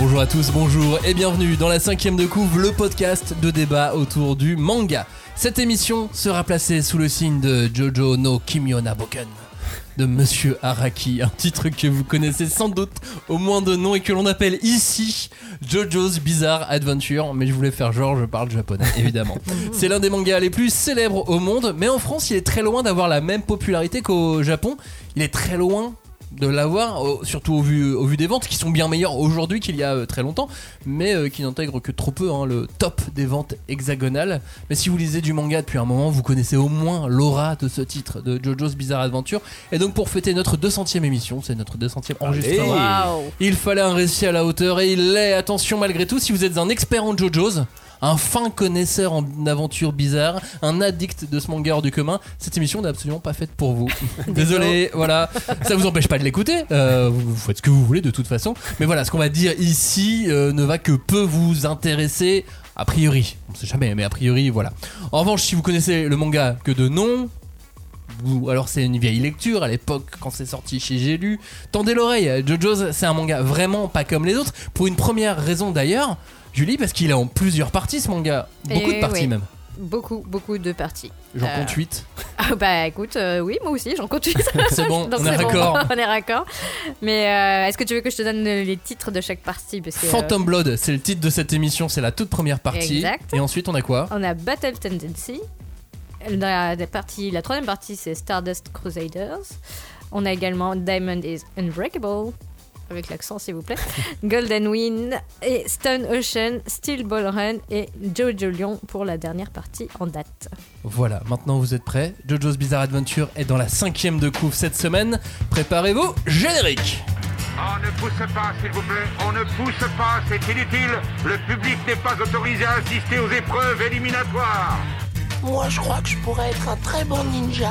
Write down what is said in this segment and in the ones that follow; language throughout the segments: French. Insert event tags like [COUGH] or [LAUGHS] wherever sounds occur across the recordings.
Bonjour à tous, bonjour et bienvenue dans la cinquième de couve, le podcast de débat autour du manga. Cette émission sera placée sous le signe de Jojo no Kimyona Boken de Monsieur Araki, un titre que vous connaissez sans doute au moins de nom et que l'on appelle ici JoJo's Bizarre Adventure, mais je voulais faire genre je parle japonais évidemment. [LAUGHS] C'est l'un des mangas les plus célèbres au monde, mais en France il est très loin d'avoir la même popularité qu'au Japon. Il est très loin de l'avoir, surtout au vu, au vu des ventes qui sont bien meilleures aujourd'hui qu'il y a euh, très longtemps, mais euh, qui n'intègrent que trop peu hein, le top des ventes hexagonales. Mais si vous lisez du manga depuis un moment, vous connaissez au moins l'aura de ce titre, de JoJo's Bizarre Adventure. Et donc pour fêter notre 200e émission, c'est notre 200e enregistrement, il fallait un récit à la hauteur et il l'est, attention malgré tout, si vous êtes un expert en JoJo's, un fin connaisseur en aventures bizarres, un addict de ce manga hors du commun, cette émission n'est absolument pas faite pour vous. [LAUGHS] Désolé, voilà. Ça vous empêche pas de l'écouter, euh, vous, vous faites ce que vous voulez de toute façon. Mais voilà, ce qu'on va dire ici euh, ne va que peu vous intéresser. A priori, on sait jamais, mais a priori, voilà. En revanche, si vous connaissez le manga que de nom, ou alors c'est une vieille lecture à l'époque quand c'est sorti chez J'ai lu. Tendez l'oreille, JoJo's c'est un manga vraiment pas comme les autres. Pour une première raison d'ailleurs, Julie, parce qu'il est en plusieurs parties ce manga. Beaucoup Et de parties oui. même. Beaucoup, beaucoup de parties. J'en Euh, compte 8. [LAUGHS] Ah bah écoute, euh, oui, moi aussi, j'en compte huit. [LAUGHS] C'est bon, [LAUGHS] Donc on est bon, raccord. on est raccord. Mais euh, est-ce que tu veux que je te donne les titres de chaque partie? Parce que, Phantom Blood, c'est le titre de cette émission, c'est la toute première partie. Exact. Et ensuite on a quoi? On a Battle Tendency. La, la partie, la troisième partie, c'est Stardust Crusaders. On a également Diamond is Unbreakable. Avec l'accent, s'il vous plaît. [LAUGHS] Golden Wind et Stone Ocean, Steel Ball Run et Jojo Lion pour la dernière partie en date. Voilà, maintenant vous êtes prêts. JoJo's Bizarre Adventure est dans la cinquième de couve cette semaine. Préparez-vous, générique On ne pousse pas, s'il vous plaît. On ne pousse pas, c'est inutile. Le public n'est pas autorisé à assister aux épreuves éliminatoires. Moi, je crois que je pourrais être un très bon ninja.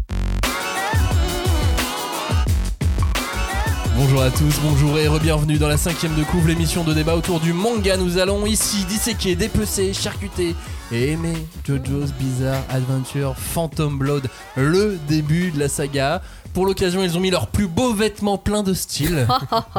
Bonjour à tous, bonjour et re-bienvenue dans la cinquième de couvre, l'émission de débat autour du manga. Nous allons ici disséquer, dépecer, charcuter et aimer JoJo's Bizarre Adventure Phantom Blood, le début de la saga. Pour l'occasion, ils ont mis leurs plus beaux vêtements pleins de style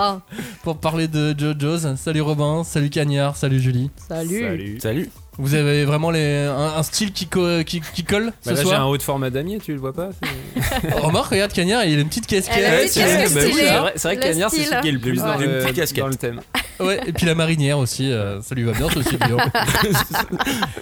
[LAUGHS] pour parler de JoJo's. Salut Robin, salut Cagnard, salut Julie. Salut. Salut. Vous avez vraiment les, un, un style qui, co- qui, qui colle ce Bah là, j'ai un haut de format damier, tu le vois pas c'est- [LAUGHS] Oh, Remarque, regarde Cagnard, il a une petite casquette. Elle a une petite c'est vrai, casquette bah oui, stylée. c'est vrai, c'est vrai que Cagnard, c'est style. celui qui est le plus Ouais. dans, Une le, petite casquette. dans le thème. Ouais, et puis la marinière aussi, euh, ça lui va bien, ça aussi bien.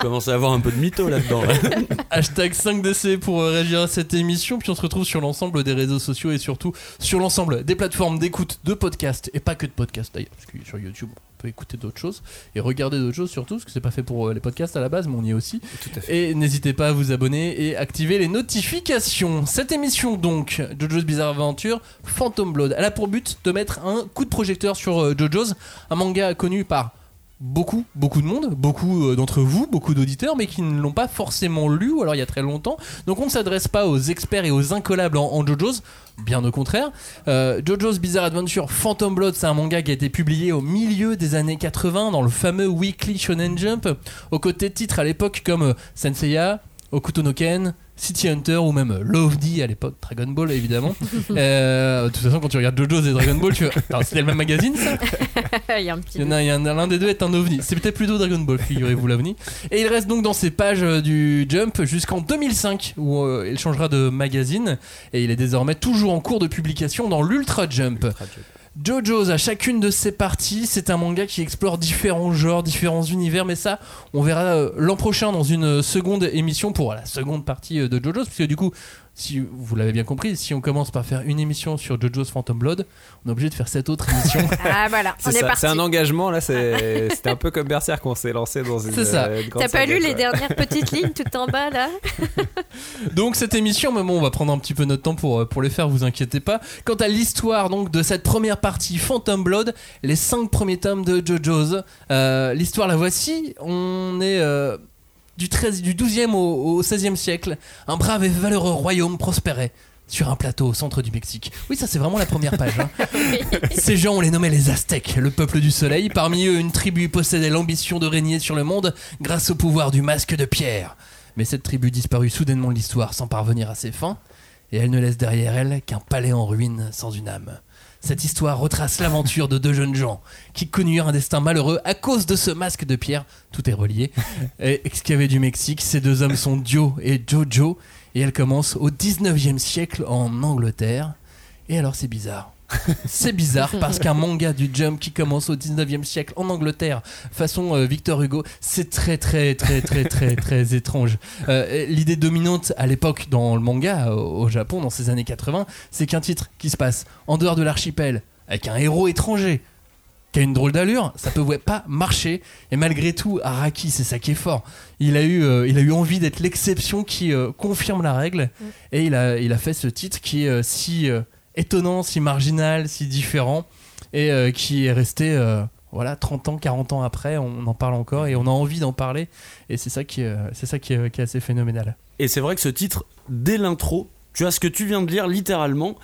commence à avoir un peu de mytho là-dedans. là. [LAUGHS] Hashtag 5DC pour euh, réagir à cette émission. Puis on se retrouve sur l'ensemble des réseaux sociaux et surtout sur l'ensemble des plateformes d'écoute de podcasts. Et pas que de podcasts d'ailleurs, parce que sur YouTube peut écouter d'autres choses et regarder d'autres choses surtout, parce que c'est pas fait pour euh, les podcasts à la base, mais on y est aussi. Tout à fait. Et n'hésitez pas à vous abonner et activer les notifications. Cette émission donc, JoJo's Bizarre Adventure, Phantom Blood, elle a pour but de mettre un coup de projecteur sur euh, JoJo's, un manga connu par beaucoup, beaucoup de monde, beaucoup euh, d'entre vous, beaucoup d'auditeurs, mais qui ne l'ont pas forcément lu, alors il y a très longtemps. Donc on ne s'adresse pas aux experts et aux incollables en, JoJo's, bien au contraire. Euh, JoJo's Bizarre Adventure Phantom Blood, c'est un manga qui a été publié au milieu des années 80 dans le fameux Weekly Shonen Jump, aux côtés de titres à l'époque comme euh, Senseiya, Okuto no Ken, City Hunter ou même Love D à l'époque, Dragon Ball évidemment. [LAUGHS] Euh, de toute façon, quand tu regardes JoJo's et Dragon Ball, tu c'était le même magazine ça [LAUGHS] il y un petit. a- l'un des deux est un ovni. C'est peut-être plutôt Dragon Ball, figurez-vous l'ovni. Et il reste donc dans ces pages euh, du Jump jusqu'en 2005 où euh, il changera de magazine et il est désormais toujours en cours de publication dans l'Ultra Jump. JoJo's à chacune de ses parties, c'est un manga qui explore différents genres, différents univers, mais ça, on verra euh, l'an prochain dans une seconde émission pour la seconde partie euh, de JoJo's, parce que du coup, si vous l'avez bien compris, si on commence par faire une émission sur JoJo's Phantom Blood, on est obligé de faire cette autre [LAUGHS] émission. Ah voilà, on C'est est ça, parti. c'est un engagement là, c'est- [LAUGHS] c'était un peu comme Berserk qu'on s'est lancé dans une. C'est ça. euh, une grande T'as pas saga, lu les dernières petites lignes tout en bas là [LAUGHS] Donc cette émission, mais bon, on va prendre un petit peu notre temps pour, euh, pour les faire, vous inquiétez pas. Quant à l'histoire donc de cette première partie Phantom Blood, les cinq premiers tomes de JoJo's, euh, l'histoire la voici. On est euh, du, 13, du 12e au, au 16e siècle. Un brave et valeureux royaume prospérait. sur un plateau au centre du Mexique. Oui, ça c'est vraiment la première page. hein. [LAUGHS] Ces gens, on les nommait les Aztèques, le peuple du soleil. Parmi eux, une tribu possédait l'ambition de régner sur le monde grâce au pouvoir du masque de pierre. Mais cette tribu disparut soudainement de l'histoire sans parvenir à ses fins, et elle ne laisse derrière elle qu'un palais en ruine sans une âme. Cette histoire retrace l'aventure de deux jeunes gens qui connurent un destin malheureux à cause de ce masque de pierre. Tout est relié. Excavé du Mexique, ces deux hommes sont Dio et Jojo, et elle commence au 19e siècle en Angleterre. Et alors c'est bizarre. C'est bizarre parce qu'un manga du Jump qui commence au 19e siècle en Angleterre, façon euh, Victor Hugo, c'est très très très très très très [LAUGHS] étrange. Euh, L'idée dominante à l'époque dans le manga au, au Japon dans ces années 80, c'est qu'un titre qui se passe en dehors de l'archipel avec un héros étranger qui a une drôle d'allure, ça pouvait pas marcher. Et malgré tout, Araki, c'est ça qui est fort. Il a eu, euh, il a eu envie d'être l'exception qui euh, confirme la règle, et il a, il a fait ce titre qui est euh, si étonnant, si marginal, si différent, et euh, qui est resté, euh, voilà, 30 ans, 40 ans après, on en parle encore, et on a envie d'en parler, et c'est ça qui, euh, c'est ça qui est, assez phénoménal. Et c'est vrai que ce titre, dès l'intro, tu as ce que tu viens de lire littéralement.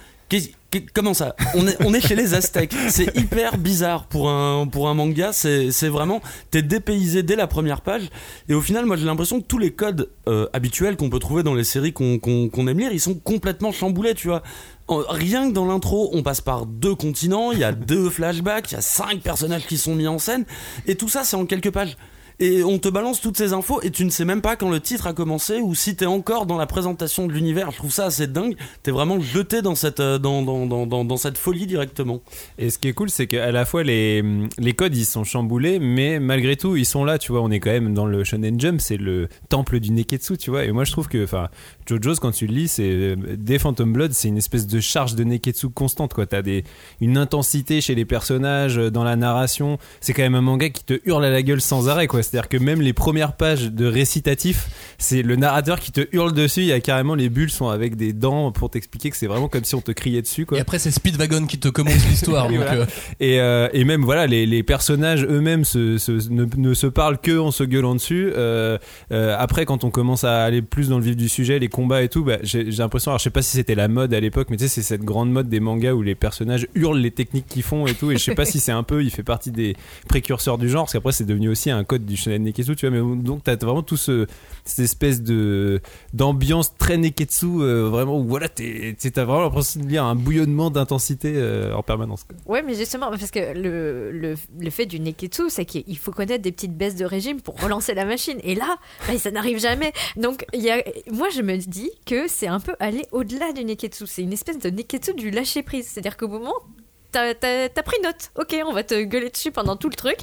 Comment ça? On est, on est chez les Aztèques. C'est hyper bizarre pour un, pour un manga. C'est vraiment. T'es dépaysé dès la première page. Et au final, moi j'ai l'impression que tous les codes euh, habituels qu'on peut trouver dans les séries qu'on qu'on aime lire, ils sont complètement chamboulés, tu vois. En- Rien que dans l'intro, on passe par deux continents, il y a deux flashbacks, il y a cinq personnages qui sont mis en scène. Et tout ça, c'est en quelques pages. Et on te balance toutes ces infos et tu ne sais même pas quand le titre a commencé ou si t'es encore dans la présentation de l'univers. Je trouve ça assez dingue. T'es vraiment jeté dans cette, euh, dans, dans, dans, dans, cette folie directement. Et ce qui est cool, c'est qu'à la fois les, les codes ils sont chamboulés, mais malgré tout ils sont là, tu vois. On est quand même dans le Shonen Jump, c'est le temple du Neketsu, tu vois. Et moi je trouve que, enfin, JoJo's quand tu le lis, c'est des Phantom Blood, c'est une espèce de charge de Neketsu constante, quoi. T'as des une intensité chez les personnages, dans la narration. C'est quand même un manga qui te hurle à la gueule sans arrêt, quoi. C'est-à-dire que même les premières pages de récitatif, c'est le narrateur qui te hurle dessus. Il y a carrément les bulles sont avec des dents pour t'expliquer que c'est vraiment comme si on te criait dessus, quoi. Et après, c'est Speedwagon qui te commence l'histoire. Et [LAUGHS] donc, voilà. euh, Et, euh, et même voilà les, les personnages eux-mêmes se, se- ne, ne se parlent que en se gueulant dessus Euh, euh, après quand on commence à aller plus dans le vif du sujet les combats et tout bah, j'ai j'ai l'impression alors je sais pas si c'était la mode à l'époque mais tu sais c'est cette grande mode des mangas où les personnages hurlent les techniques qu'ils font et tout et je sais pas si [LAUGHS] c'est un peu il fait partie des précurseurs du genre parce qu'après c'est devenu aussi un code du shonen neketsu tu vois mais donc t'as vraiment tout ce cette espèce de d'ambiance très neketsu euh, vraiment où voilà t'es- t'as vraiment l'impression de lire un bouillonnement d'intensité euh, en permanence quoi. Ouais, mais justement, parce que le, le, le fait du Neketsu, c'est qu'il faut connaître des petites baisses de régime pour relancer la machine. Et là, bah, ça n'arrive jamais. Donc, il y a, moi, je me dis que c'est un peu aller au-delà du Neketsu. C'est une espèce de Neketsu du lâcher-prise. C'est-à-dire qu'au moment. T'as, pris note, ok, on va te gueuler dessus pendant tout le truc.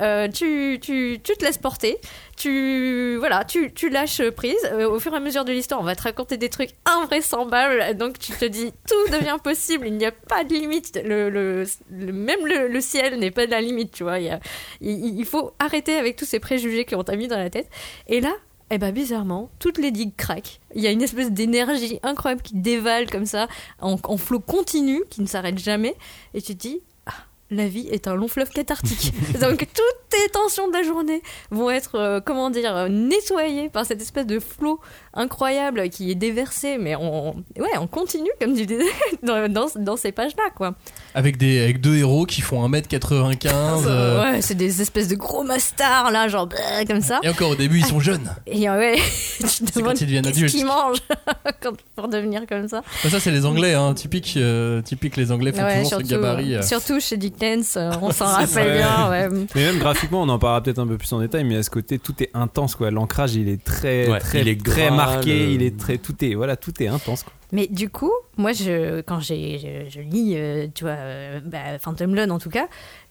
Euh, tu, tu, tu te laisses porter, tu, voilà, tu, tu lâches prise. Euh, au fur et à mesure de l'histoire, on va te raconter des trucs invraisemblables. Donc tu te dis, tout devient possible, il n'y a pas de limite. Le, le- même le, ciel n'est pas de la limite, tu vois. Il, il faut arrêter avec tous ces préjugés qu'on t'a mis dans la tête. Et là, eh ben bizarrement, toutes les digues craquent. Il y a une espèce d'énergie incroyable qui dévale comme ça, en, en flot continu, qui ne s'arrête jamais. Et tu te dis, ah, la vie est un long fleuve cathartique. [LAUGHS] Donc toutes tes tensions de la journée vont être, euh, comment dire, euh, nettoyées par cette espèce de flot incroyable qui est déversé, mais on, ouais, on continue, comme tu disais, [LAUGHS] dans, dans, dans ces pages-là, quoi. Avec, des, avec deux héros qui font 1m95. euh, Ouais, c'est des espèces de gros mastards, là, genre, bah, comme ça. Et encore au début, ils sont jeunes. Et ouais, [LAUGHS] tu te C'est demandes quand ils deviennent qu'est-ce adultes. qu'ils mangent [LAUGHS] pour devenir comme ça. Bah, ça, c'est les Anglais, hein, typique, euh, typique. Les Anglais font Ouais, toujours ce gabarit. euh. surtout chez Dickens, euh, on s'en [LAUGHS] rappelle bien. Ouais. Mais même graphiquement, on en parlera peut-être un peu plus en détail, mais à ce côté, tout est intense, quoi. L'ancrage, il est très, Ouais, très, il est très gras, marqué, le- il est très, tout est, voilà, tout est intense, quoi. Mais du coup, moi, je, quand je, lis, euh, tu vois, euh, bah, Phantom Blood en tout cas,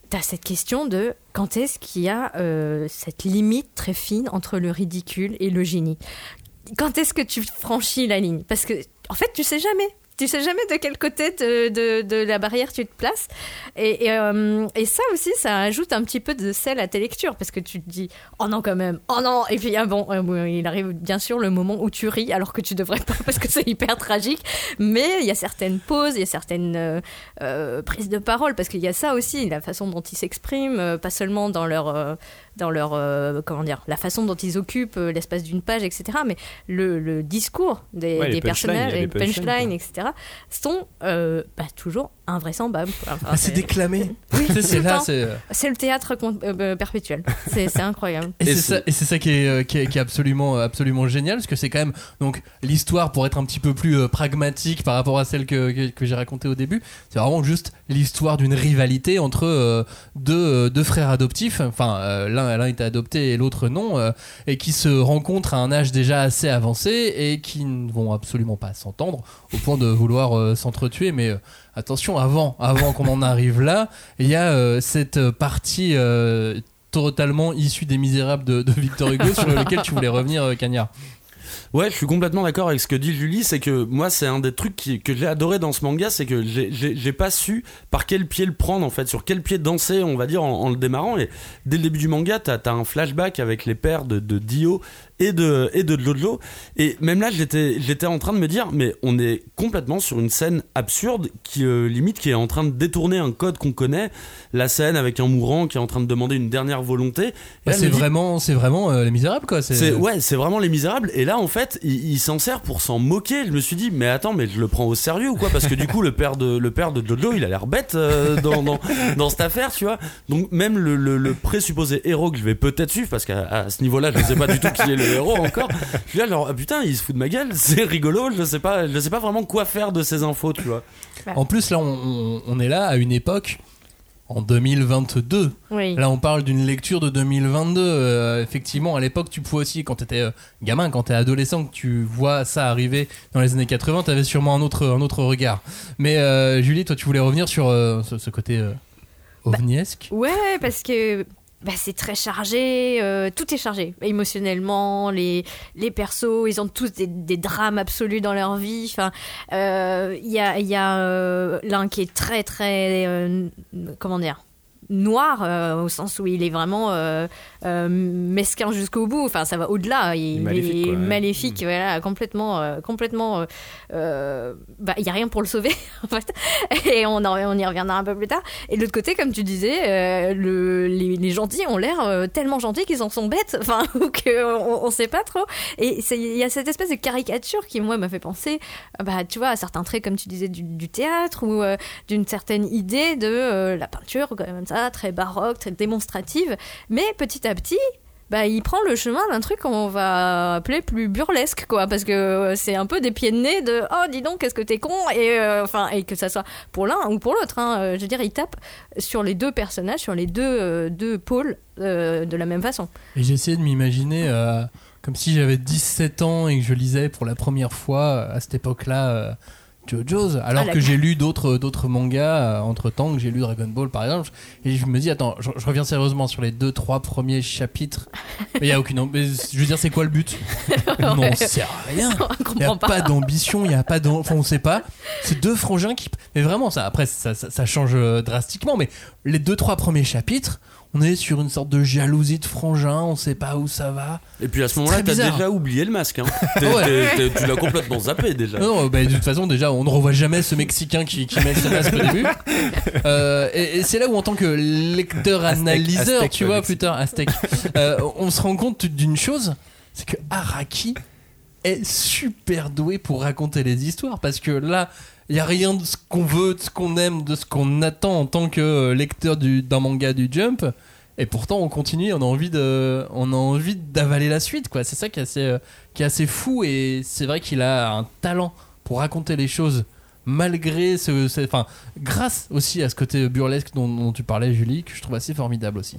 t'as cette question de quand est-ce qu'il y a euh, cette limite très fine entre le ridicule et le génie? Quand est-ce que tu franchis la ligne? Parce que, en fait, tu sais jamais. Tu sais jamais de quel côté de, de, de la barrière tu te places. Et, et, euh, et ça aussi, ça ajoute un petit peu de sel à tes lectures. Parce que tu te dis, oh non, quand même, oh non. Et puis, ah bon, euh, bon, il arrive bien sûr le moment où tu ris alors que tu devrais pas [LAUGHS] parce que c'est hyper tragique. Mais il y a certaines pauses, il y a certaines euh, prises de parole. Parce qu'il y a ça aussi, la façon dont ils s'expriment, pas seulement dans leur. dans leur comment dire la façon dont ils occupent l'espace d'une page etc mais le, le discours des, Ouais, personnages les punchlines punchlines, etc sont euh, bah, toujours invraisemblables. Enfin, Ah, c'est déclamé. [LAUGHS] Oui, Tu sais, c'est le c'est. euh, C'est le théâtre con- euh, perpétuel. C'est incroyable. Et Et c'est ça, qui est, euh, qui est, qui est absolument, absolument génial, parce que c'est quand même donc l'histoire pour être un petit peu plus euh, pragmatique par rapport à celle que, que, que j'ai racontée au début. C'est vraiment juste l'histoire d'une rivalité entre euh, deux, deux frères adoptifs. Enfin, euh, l'un l'un était adopté et l'autre non, euh, et qui se rencontrent à un âge déjà assez avancé et qui ne vont absolument pas s'entendre au point de vouloir euh, s'entretuer. Mais euh, attention, avant, avant qu'on en arrive là, il y a euh, cette partie. euh, totalement issue des Misérables de, Victor Hugo sur lequel tu voulais revenir, euh, Cagnard. Ouais, je suis complètement d'accord avec ce que dit Julie. C'est que moi, c'est un des trucs qui- que j'ai adoré dans ce manga, c'est que j'ai- pas su par quel pied le prendre en fait, sur quel pied danser, on va dire, en, le démarrant. Et dès le début du manga, t'as as un flashback avec les pères de Dio et de, et de Jojo. Et même là, j'étais j'étais en train de me dire, mais on est complètement sur une scène absurde qui, euh, limite, qui est en train de détourner un code qu'on connaît. La scène avec un mourant qui est en train de demander une dernière volonté. Bah, c'est vraiment, c'est vraiment euh, les Misérables quoi. c'est ouais, c'est vraiment les misérables. Et là, en fait, il, il s'en sert pour s'en moquer. Je me suis dit, mais attends, mais je le prends au sérieux ou quoi? Parce que du coup, le père de le père de Jojo, il a l'air bête euh, dans, dans dans cette affaire, tu vois. Donc même le, le, le présupposé héros que je vais peut-être suivre, parce qu'à ce niveau-là, je ne sais pas du tout qui est le héros encore. Je suis là, genre, ah, putain, il se fout de ma gueule. C'est rigolo. Je sais pas, je sais pas vraiment quoi faire de ces infos, tu vois. En plus là, on, on- on est là à une époque en 2022. Oui. Là, on parle d'une lecture de 2022. Euh, effectivement, à l'époque, tu pouvais aussi, quand t'étais euh, gamin, quand t'es adolescent, que tu vois ça arriver dans les années 80, t'avais sûrement un autre, un autre regard. Mais euh, Julie, toi, tu voulais revenir sur euh, ce, ce côté euh, ovniesque? Ouais, parce que bah, c'est très chargé, euh, tout est chargé. Émotionnellement, les, les persos, ils ont tous des, des drames absolus dans leur vie. Euh, il y a, y a euh, l'un qui est très, très. comment dire noir au sens où il est vraiment euh, mesquin jusqu'au bout enfin ça va au-delà. Il, Maléfique, est quoi, ouais. maléfique voilà complètement euh, complètement euh, euh, bah il y a rien pour le sauver [LAUGHS] en fait. Et on, en- on y reviendra un peu plus tard. Et de l'autre côté comme tu disais euh, le, les, les gentils ont l'air tellement gentils qu'ils en sont bêtes [LAUGHS] enfin ou que on, on sait pas trop. Et il y a cette espèce de caricature qui moi m'a fait penser euh, bah tu vois à certains traits comme tu disais du, du théâtre ou d'une certaine idée de la peinture comme ça très baroque très démonstrative. Mais petit à petit bah, il prend le chemin d'un truc qu'on va appeler plus burlesque, quoi, parce que euh, c'est un peu des pieds de nez de oh dis donc qu'est-ce que t'es con et euh, enfin et que ça soit pour l'un ou pour l'autre, hein, euh, je veux dire il tape sur les deux personnages, sur les deux deux pôles de la même façon. Et essayé de m'imaginer comme si j'avais 17 ans et que je lisais pour la première fois à cette époque-là JoJo's, alors Ah, que j'ai lu d'autres d'autres mangas entre temps, que j'ai lu Dragon Ball par exemple, et je me dis attends, je, je reviens sérieusement sur les deux trois premiers chapitres. Mais il y a aucune, mais je veux dire c'est quoi le but? [LAUGHS] On n'en Ouais. sait rien. [LAUGHS] Il n'y a pas, d'ambition, il n'y a pas d'en- Enfin, on sait pas. C'est deux frangins qui. Mais vraiment, ça, après, ça, ça, ça change euh, drastiquement. Mais les deux, trois premiers chapitres, on est sur une sorte de jalousie de frangins, on sait pas où ça va. Et puis à ce moment-là, t'as déjà oublié le masque. Hein. [LAUGHS] T'es- Ouais. t'es- t'es- tu l'as complètement zappé déjà. Non, bah, de toute façon, déjà, on ne revoit jamais ce Mexicain qui, qui met ce masque au début. Euh, et et c'est là où, en tant que lecteur analyseur, Aztèque, tu vois, tard, Aztèque, euh, on se rend compte d'une chose c'est que Araki est super doué pour raconter les histoires parce que là. Il n'y a rien de ce qu'on veut, de ce qu'on aime, de ce qu'on attend en tant que euh, lecteur du- d'un manga du Jump. Et pourtant, on continue, on a envie on a envie d'avaler la suite, quoi. C'est ça qui est assez, euh, qui est assez fou et c'est vrai qu'il a un talent pour raconter les choses malgré ce, ce- enfin, grâce aussi à ce côté burlesque dont, dont tu parlais, Julie, que je trouve assez formidable aussi.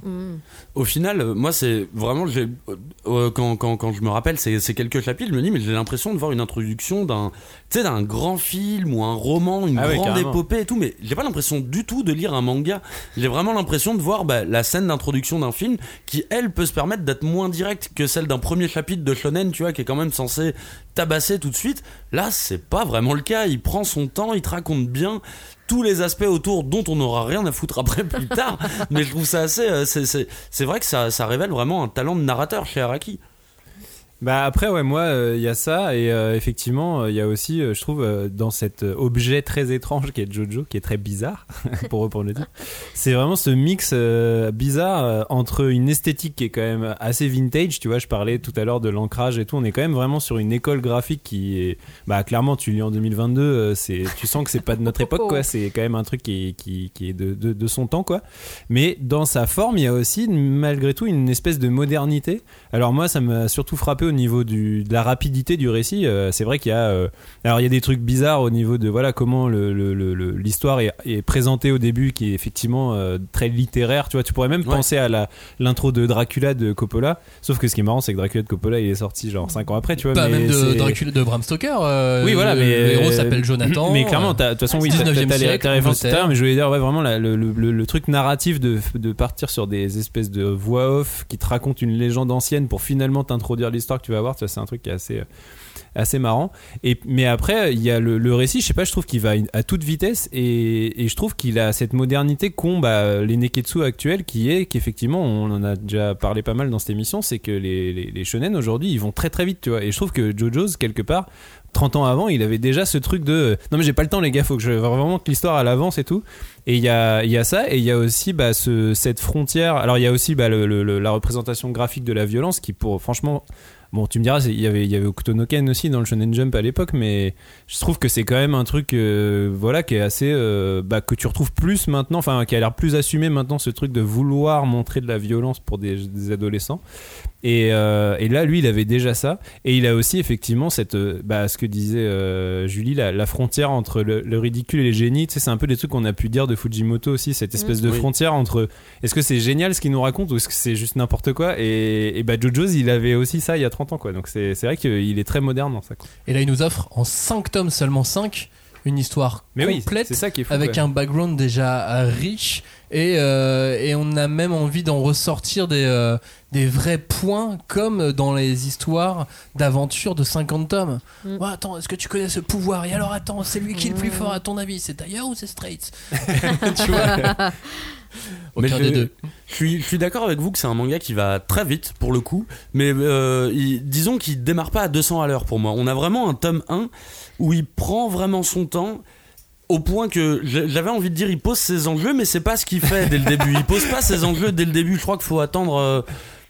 Au final, euh, moi, c'est vraiment. j'ai- euh, euh, quand, quand, quand je me rappelle ces, ces quelques chapitres, je me dis, mais j'ai l'impression de voir une introduction d'un tu sais, d'un grand film ou un roman, une Ah grande épopée et tout, mais j'ai pas l'impression du tout de lire un manga. J'ai vraiment l'impression de voir bah, la scène d'introduction d'un film qui, elle, peut se permettre d'être moins directe que celle d'un premier chapitre de Shonen, tu vois, qui est quand même censé tabasser tout de suite. Là, c'est pas vraiment le cas. Il prend son temps, il te raconte bien tous les aspects autour dont on n'aura rien à foutre après plus tard. [LAUGHS] mais je trouve ça assez. euh, c'est- vrai que ça, ça révèle vraiment un talent de narrateur chez Araki. Bah après ouais moi euh, il y a ça et euh, effectivement euh, il y a aussi euh, je trouve euh, dans cet euh, objet très étrange qui est Jojo qui est très bizarre [LAUGHS] pour reprendre le titre c'est vraiment ce mix euh, bizarre euh, entre une esthétique qui est quand même assez vintage tu vois je parlais tout à l'heure de l'ancrage et tout on est quand même vraiment sur une école graphique qui est bah clairement tu lis en 2022 euh, c'est tu sens que c'est pas de notre époque quoi c'est quand même un truc qui est, qui, qui est de, de, de son temps quoi. Mais dans sa forme il y a aussi malgré tout une espèce de modernité. Alors moi ça m'a surtout frappé au niveau du, de la rapidité du récit Euh, c'est vrai qu'il y a euh, alors il y a des trucs bizarres au niveau de voilà comment l'histoire est, est présentée au début qui est effectivement euh, très littéraire tu vois tu pourrais même Ouais. penser à la l'intro de Dracula de Coppola sauf que ce qui est marrant c'est que Dracula de Coppola il est sorti genre 5 ans après tu vois Pas mais même de Dracula de Bram Stoker. oui, voilà, le- mais le héros s'appelle Jonathan. Mais clairement, de toute façon, oui, t'as 19e t'as les références tout à l'heure, Angleterre. mais je voulais dire, ouais, vraiment, la- le truc narratif de, de partir sur des espèces de voix off qui te racontent une légende ancienne pour finalement t'introduire l'histoire tu vas voir, c'est un truc qui est assez. euh, assez marrant et mais après il y a le, récit je sais pas je trouve qu'il va à toute vitesse et, et je trouve qu'il a cette modernité qu'ont bah, les neketsu actuels qui est qu'effectivement on en a déjà parlé pas mal dans cette émission c'est que les, les, shonen aujourd'hui ils vont très très vite tu vois et je trouve que JoJo's quelque part 30 ans avant, il avait déjà ce truc de euh, non mais j'ai pas le temps les gars, faut que je vraiment que l'histoire à l'avance et tout. Et il y a y a ça et il y a aussi bah ce cette frontière. Alors il y a aussi bah, la représentation graphique de la violence qui pour franchement Bon, tu me diras, il y avait, il y avait aussi dans le Shonen Jump à l'époque, mais je trouve que c'est quand même un truc, euh, voilà, qui est assez, euh, bah, que tu retrouves plus maintenant, enfin, qui a l'air plus assumé maintenant, ce truc de vouloir montrer de la violence pour des adolescents. Et, euh, et là, lui, il avait déjà ça. Et il a aussi effectivement cette, euh, bah, ce que disait euh, Julie, la, la frontière entre le, le ridicule et les génies. Tu sais, c'est un peu des trucs qu'on a pu dire de Fujimoto aussi, cette espèce de Oui. frontière entre est-ce que c'est génial ce qu'il nous raconte ou est-ce que c'est juste n'importe quoi? Et, et bah, JoJo's, il avait aussi ça il y a 30 ans, quoi. Donc c'est vrai qu'il est très moderne dans ça. Quoi. Et là, il nous offre en 5 tomes, seulement 5, une histoire Mais complète c'est ça qui est fou. avec un background déjà riche et, euh, et on a même envie d'en ressortir des, euh, des vrais points comme dans les histoires d'aventure de 50 tomes. Mm. Ouais, attends, est-ce que tu connais ce pouvoir? Et alors attends, c'est lui qui est le plus fort à ton avis? C'est d'ailleurs ou c'est Straits? [LAUGHS] Tu vois? [LAUGHS] Mais je- des deux. Je suis, je suis d'accord avec vous que c'est un manga qui va très vite pour le coup, mais euh, il- disons qu'il démarre pas à 200 à l'heure pour moi. On a vraiment un tome 1 où il prend vraiment son temps. Au point que j'a- j'avais envie de dire il pose ses enjeux, mais c'est pas ce qu'il fait dès le début. Il pose pas ses enjeux dès le début. Je crois qu'il faut attendre euh,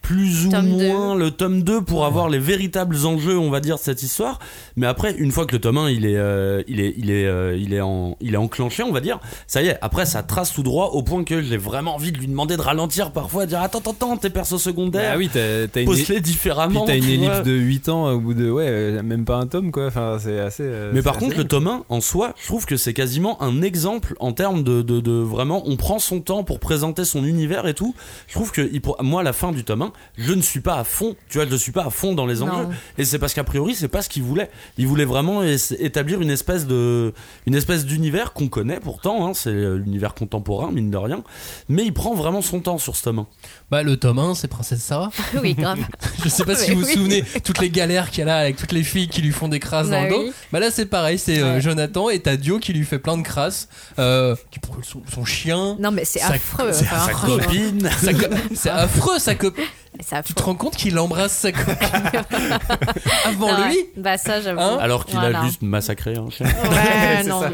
plus ou Tome moins le tome 2 pour avoir les véritables enjeux, on va dire, de cette histoire. Mais après, une fois que le tome 1 il est, euh, il est, il est, euh, il est, en, il est enclenché, on va dire, ça y est. Après, ça trace tout droit au point que j'ai vraiment envie de lui demander de ralentir parfois, de dire attends, attends, attends, tes persos secondaires, Ah oui, t'as t'as une, pose-les puis différemment. t'as une ellipse de 8 ans au bout de, ouais, euh, même pas un tome, quoi. Enfin, c'est assez. euh, Mais par assez contre, le tome 1, en soi, je trouve que c'est quasiment un exemple en termes de, de, de vraiment, on prend son temps pour présenter son univers et tout. Je trouve que il- pour- moi, la fin du tome 1, je ne suis pas à fond, tu vois, je ne suis pas à fond dans les enjeux. Non. Et c'est parce qu'a priori, c'est pas ce qu'il voulait. Il voulait vraiment établir une espèce de, une espèce d'univers qu'on connaît pourtant, hein, c'est euh, l'univers contemporain, mine de rien. Mais il prend vraiment son temps sur ce tome 1. Bah, le tome 1, c'est Princesse Sarah. [LAUGHS] oui, grave. [LAUGHS] Je sais pas si vous vous souvenez, toutes les galères qu'il y a là avec toutes les filles qui lui font des crasses dans Bah le dos. oui. Bah là, c'est pareil, c'est euh. Jonathan et t'as Dio qui lui fait plein de crasses, euh, qui brûle son, son chien. Non, mais c'est affreux. Sa copine. Sa co- [LAUGHS] C'est affreux, sa copine. Tu te rends compte qu'il embrasse sa copine [LAUGHS] avant ouais. lui Bah, ça, j'avoue. Hein Alors qu'il Voilà. a juste massacré un chien. Ouais, [LAUGHS] non. ça.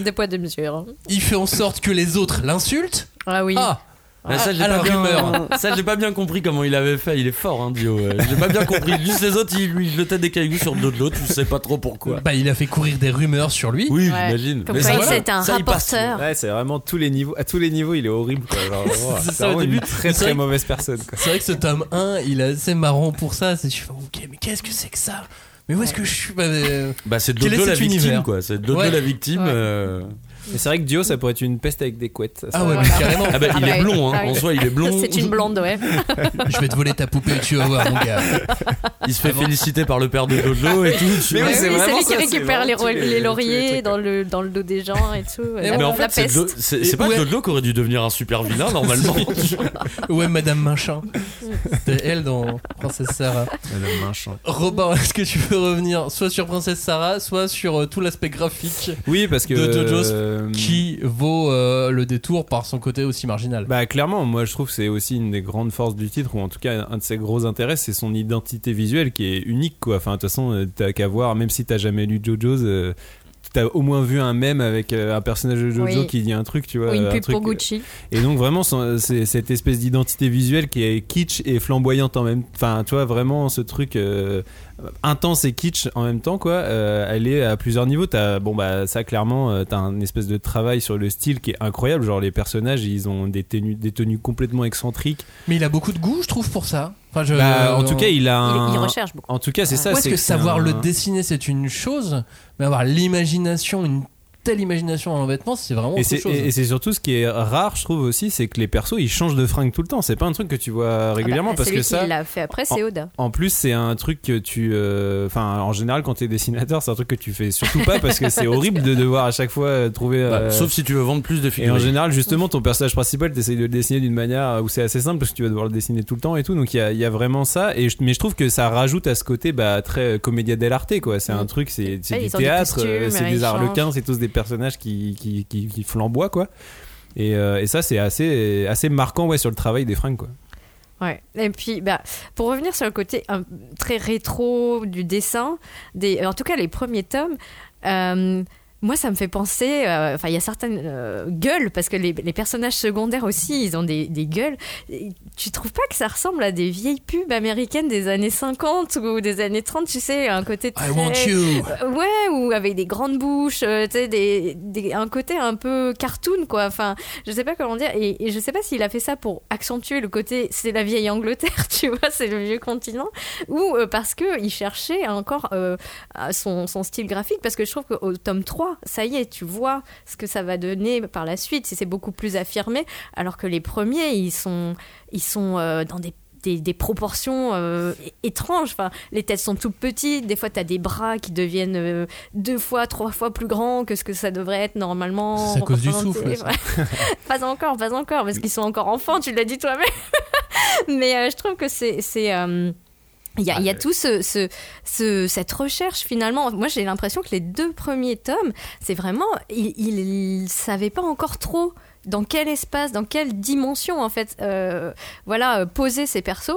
Deux poids, deux mesures. hein. Il fait en sorte que les autres l'insultent. Ah oui. Ah, Mais ça, j'ai pas bien, pas bien compris comment il avait fait. Il est fort, hein, Dio. ouais. J'ai pas bien compris. Juste les autres, il lui jetait des cailloux sur le dos de l'autre. Tu sais pas trop pourquoi. bah il a fait courir des rumeurs sur lui. Oui, Ouais. j'imagine. Comme Mais ça, c'est un Ça, rapporteur. Ouais, c'est vraiment tous les niveaux. À tous les niveaux, il est horrible, [LAUGHS] C'est vraiment début. une très très mauvaise personne. C'est vrai que ce tome 1, il est assez marrant pour ça. C'est je fais ok, mais qu'est-ce que c'est que ça? Mais où est-ce que je suis? Bah, euh, Bah, c'est Jojo la victime, quoi. C'est Ouais. la victime. Et c'est vrai que Dio, ça pourrait être une peste avec des couettes. ça, Ah ouais, mais carrément. Ah bah, il Ah est bah, blond, hein. ah. En soi, il est blond. C'est une blonde, ouais. Je vais te voler ta poupée, tu vas voir, mon gars. Il se fait féliciter par le père de Jojo et tout. tu Mais oui, c'est lui qui récupère les, lauriers dans le, dans le dos des gens et tout. Et La- Mais en fait, c'est pas ouais. Jojo qui aurait dû devenir un super vilain [LAUGHS] normalement. [LAUGHS] Ouais, Madame Machin. C'était elle dans Princesse Sarah. Madame Minchon. Robin, [LAUGHS] est-ce que tu veux revenir soit sur Princesse Sarah, soit sur euh, tout l'aspect graphique Oui, parce que De Jojo's qui vaut euh, le détour par son côté aussi marginal. Bah clairement, moi je trouve que c'est aussi une des grandes forces du titre, ou en tout cas un de ses gros intérêts, c'est son identité visuelle qui est unique quoi. Enfin de toute façon, euh, t'as qu'à voir, même si t'as jamais lu JoJo's, euh, t'as au moins vu un mème avec euh, un personnage de Jojo Oui. qui dit un truc, tu vois. Ou une un pub truc, pour Gucci. Et donc vraiment, c'est cette espèce d'identité visuelle qui est kitsch et flamboyante en même. Enfin, tu vois vraiment ce truc euh, intense et kitsch en même temps, quoi. euh, elle est à plusieurs niveaux. T'as bon bah ça clairement, euh, t'as un espèce de travail sur le style qui est incroyable. Genre les personnages, ils ont des tenues, des tenues complètement excentriques. Mais il a beaucoup de goût, je trouve, pour ça. Enfin, je- Bah, en tout cas, il a un. Il, il recherche beaucoup. En tout cas, c'est ça. Moi, est-ce c'est que savoir un- le dessiner, c'est une chose, mais avoir l'imagination, une telle imagination en vêtements, c'est vraiment Et autre c'est, chose. et- et c'est surtout ce qui est rare, je trouve aussi, c'est que les persos ils changent de fringue tout le temps. C'est pas un truc que tu vois régulièrement Ah bah, parce celui que ça. qui l'a fait après, c'est Oda. En plus, c'est un truc que tu. euh, Enfin, en général, quand t'es dessinateur, c'est un truc que tu fais surtout pas parce que c'est [LAUGHS] horrible de devoir à chaque fois euh, trouver. Bah, euh, sauf si tu veux vendre plus de Et en figurines. général, justement, ton personnage principal, t'essayes de le dessiner d'une manière où c'est assez simple parce que tu vas devoir le dessiner tout le temps et tout. Donc il y a, il y a vraiment ça. Et je- mais je trouve que ça rajoute à ce côté bah, très comédia dell'arte, quoi. C'est un truc, c'est du théâtre, c'est des arlequins, c'est tous des personnages qui, qui, flamboient, quoi. Et, euh, et ça, c'est assez, assez marquant ouais, sur le travail des fringues, quoi. Ouais. Et puis, bah, pour revenir sur le côté euh, très rétro du dessin, des, en tout cas les premiers tomes, euh, moi ça me fait penser, euh, enfin il y a certaines euh, gueules, parce que les, les personnages secondaires aussi, ils ont des, des gueules. Et tu trouves pas que ça ressemble à des vieilles pubs américaines des années 50 ou des années 30, tu sais, un côté très... I want you. Euh, Ouais, ou avec des grandes bouches, tu sais, des, des- un côté un peu cartoon, quoi. Enfin, je sais pas comment dire. Et, et je sais pas s'il a fait ça pour accentuer le côté c'est la vieille Angleterre, [LAUGHS] tu vois, c'est le vieux continent, ou euh, parce que il cherchait encore son, son style graphique. Parce que je trouve qu'au tome 3, ça y est, tu vois ce que ça va donner par la suite, si c'est beaucoup plus affirmé, alors que les premiers, ils sont, ils sont euh, dans des des, des proportions euh, étranges. Enfin, les têtes sont toutes petites. Des fois, tu as des bras qui deviennent euh, deux fois, trois fois plus grands que ce que ça devrait être normalement. C'est à cause du souffle, ça. [LAUGHS] pas encore, pas encore, parce qu'ils sont encore enfants, tu l'as dit toi-même. [LAUGHS] Mais euh, je trouve que c'est. Il y a, il y a tout ce, ce, ce- cette recherche finalement. Moi, j'ai l'impression que les deux premiers tomes, c'est vraiment, il, il savait pas encore trop dans quel espace, dans quelle dimension en fait, euh, voilà, euh, poser ses persos.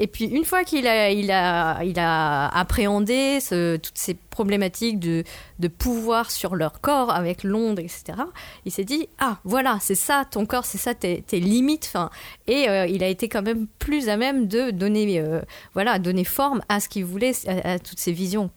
Et puis une fois qu'il a, il a, il a appréhendé ce- toutes ces problématiques de, de pouvoir sur leur corps avec l'onde, etc. Il s'est dit ah voilà, c'est ça ton corps, c'est ça tes, tes limites. Et euh, il a été quand même plus à même de donner, euh, voilà, donner forme à ce qu'il voulait, à, à toutes ces visions.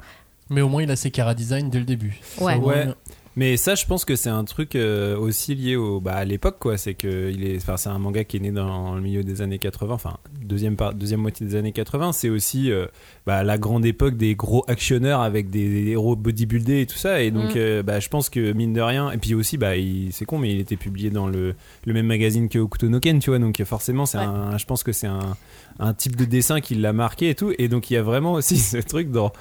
Mais au moins, il a ses cara design dès le début. Ouais. Mais ça, je pense que c'est un truc euh, aussi lié au, bah, à l'époque, quoi. C'est que il est, enfin, c'est un manga qui est né dans le milieu des années 80, enfin deuxième par, deuxième moitié des années 80. C'est aussi euh, bah, la grande époque des gros actionneurs avec des, des héros bodybuildés et tout ça. Et donc, Mm. euh, bah, je pense que mine de rien, et puis aussi, bah, c'est con, mais il était publié dans le, le même magazine que Okuto no Ken, tu vois. Donc forcément, c'est Ouais. un, je pense que c'est un, un type de dessin qui l'a marqué et tout. Et donc, il y a vraiment aussi [LAUGHS] ce truc dans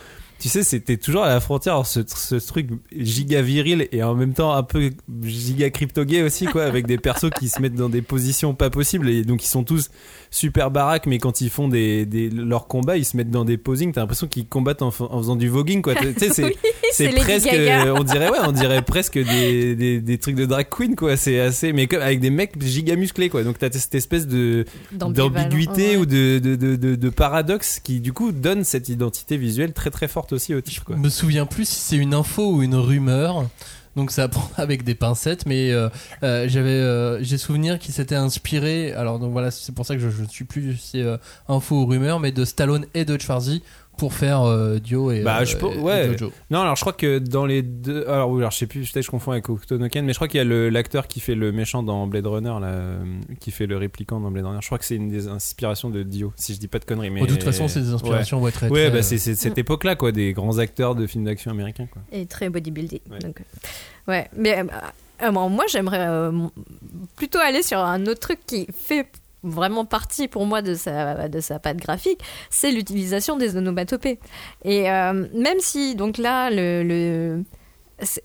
tu sais, c'était toujours à la frontière, alors ce, ce truc giga viril et en même temps un peu giga crypto gay aussi, quoi, avec des persos qui se mettent dans des positions pas possibles et donc ils sont tous super baraques, mais quand ils font des, des, leurs combats, ils se mettent dans des posings, t'as l'impression qu'ils combattent en, fa- en faisant du voguing, quoi. Tu sais, c'est, [LAUGHS] Oui, presque, Gaga. on dirait, ouais, on dirait presque des, des, des trucs de drag queen, quoi. C'est assez, mais comme, avec des mecs giga musclés, quoi. Donc t'as cette espèce de, d'ambiguïté ouais. ou de, de, de, de, de paradoxe qui du coup donne cette identité visuelle très très forte aussi au titre quoi. Je me souviens plus si c'est une info ou une rumeur. Donc ça prend [LAUGHS] avec des pincettes, mais euh, euh, j'avais euh, j'ai souvenir qu'il s'était inspiré. Alors donc voilà, c'est pour ça que je ne suis plus si c'est info ou rumeur, mais de Stallone et de Schwarzy pour faire euh, Dio et, Bah, euh, je peux- et- et ouais. Jojo. Non alors je crois que dans les deux alors oui alors je sais plus peut-être je confonds avec Octonoken mais je crois qu'il y a le- l'acteur qui fait le méchant dans Blade Runner là euh, qui fait le répliquant dans Blade Runner. Je crois que c'est une des inspirations de Dio si je dis pas de conneries mais de toute façon, ces inspirations vont être très. Ouais, très, bah euh, c'est c'est cette époque là quoi des grands acteurs de films d'action américains quoi. Et très bodybuildé. Ouais. Donc, euh, ouais. Mais euh, euh, moi, j'aimerais euh, plutôt aller sur un autre truc qui fait vraiment partie pour moi de sa, de sa patte graphique, c'est l'utilisation des onomatopées. Et euh, même si, donc là, le...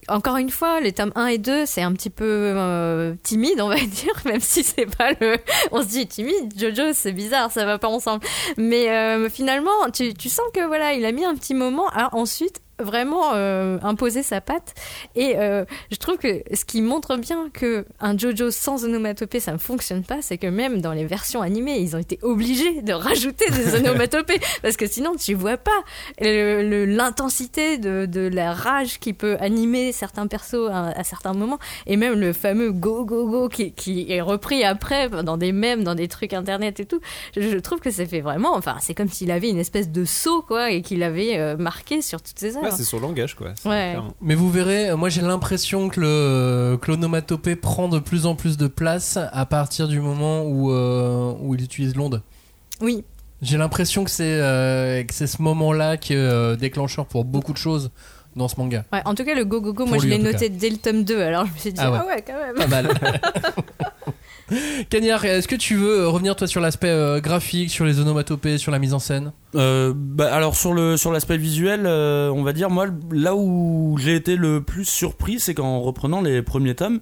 encore une fois, les tomes 1 et 2, c'est un petit peu euh, timide, on va [LAUGHS] dire, même si c'est pas le. On se dit timide, Jojo, c'est bizarre, ça va pas ensemble. Mais euh, finalement, tu, tu sens que voilà, il a mis un petit moment à ensuite vraiment euh, imposer sa patte. Et euh, je trouve que ce qui montre bien que un JoJo sans onomatopée, ça ne fonctionne pas, c'est que même dans les versions animées, ils ont été obligés de rajouter des [LAUGHS] onomatopées parce que sinon tu vois pas l'intensité de, de la rage qui peut animer certains persos à, à certains moments et même le fameux go go go qui, qui est repris après dans des mèmes, dans des trucs internet et tout. Je, je trouve que ça fait vraiment, enfin c'est comme s'il avait une espèce de saut quoi et qu'il avait euh, marqué sur toutes ses œuvres. Ouais, c'est son langage, quoi. Ouais. Mais vous verrez, euh, moi j'ai l'impression que le l'onomatopée prend de plus en plus de place à partir du moment où, euh, où il utilise l'onde. Oui, J'ai l'impression que c'est euh, que c'est ce moment-là qui est euh, déclencheur pour beaucoup de choses dans ce manga. Ouais, en tout cas, le Go Go Go, Pour moi je l'ai noté dès le tome 2, alors je me suis dit, Ah ah ouais. ouais, quand même. Pas mal. [LAUGHS] [LAUGHS] Cagnard, est-ce que tu veux euh, revenir toi sur l'aspect euh, graphique, sur les onomatopées, sur la mise en scène? Euh, bah, alors sur le sur l'aspect visuel, euh, on va dire moi là où j'ai été le plus surpris, c'est qu'en reprenant les premiers tomes,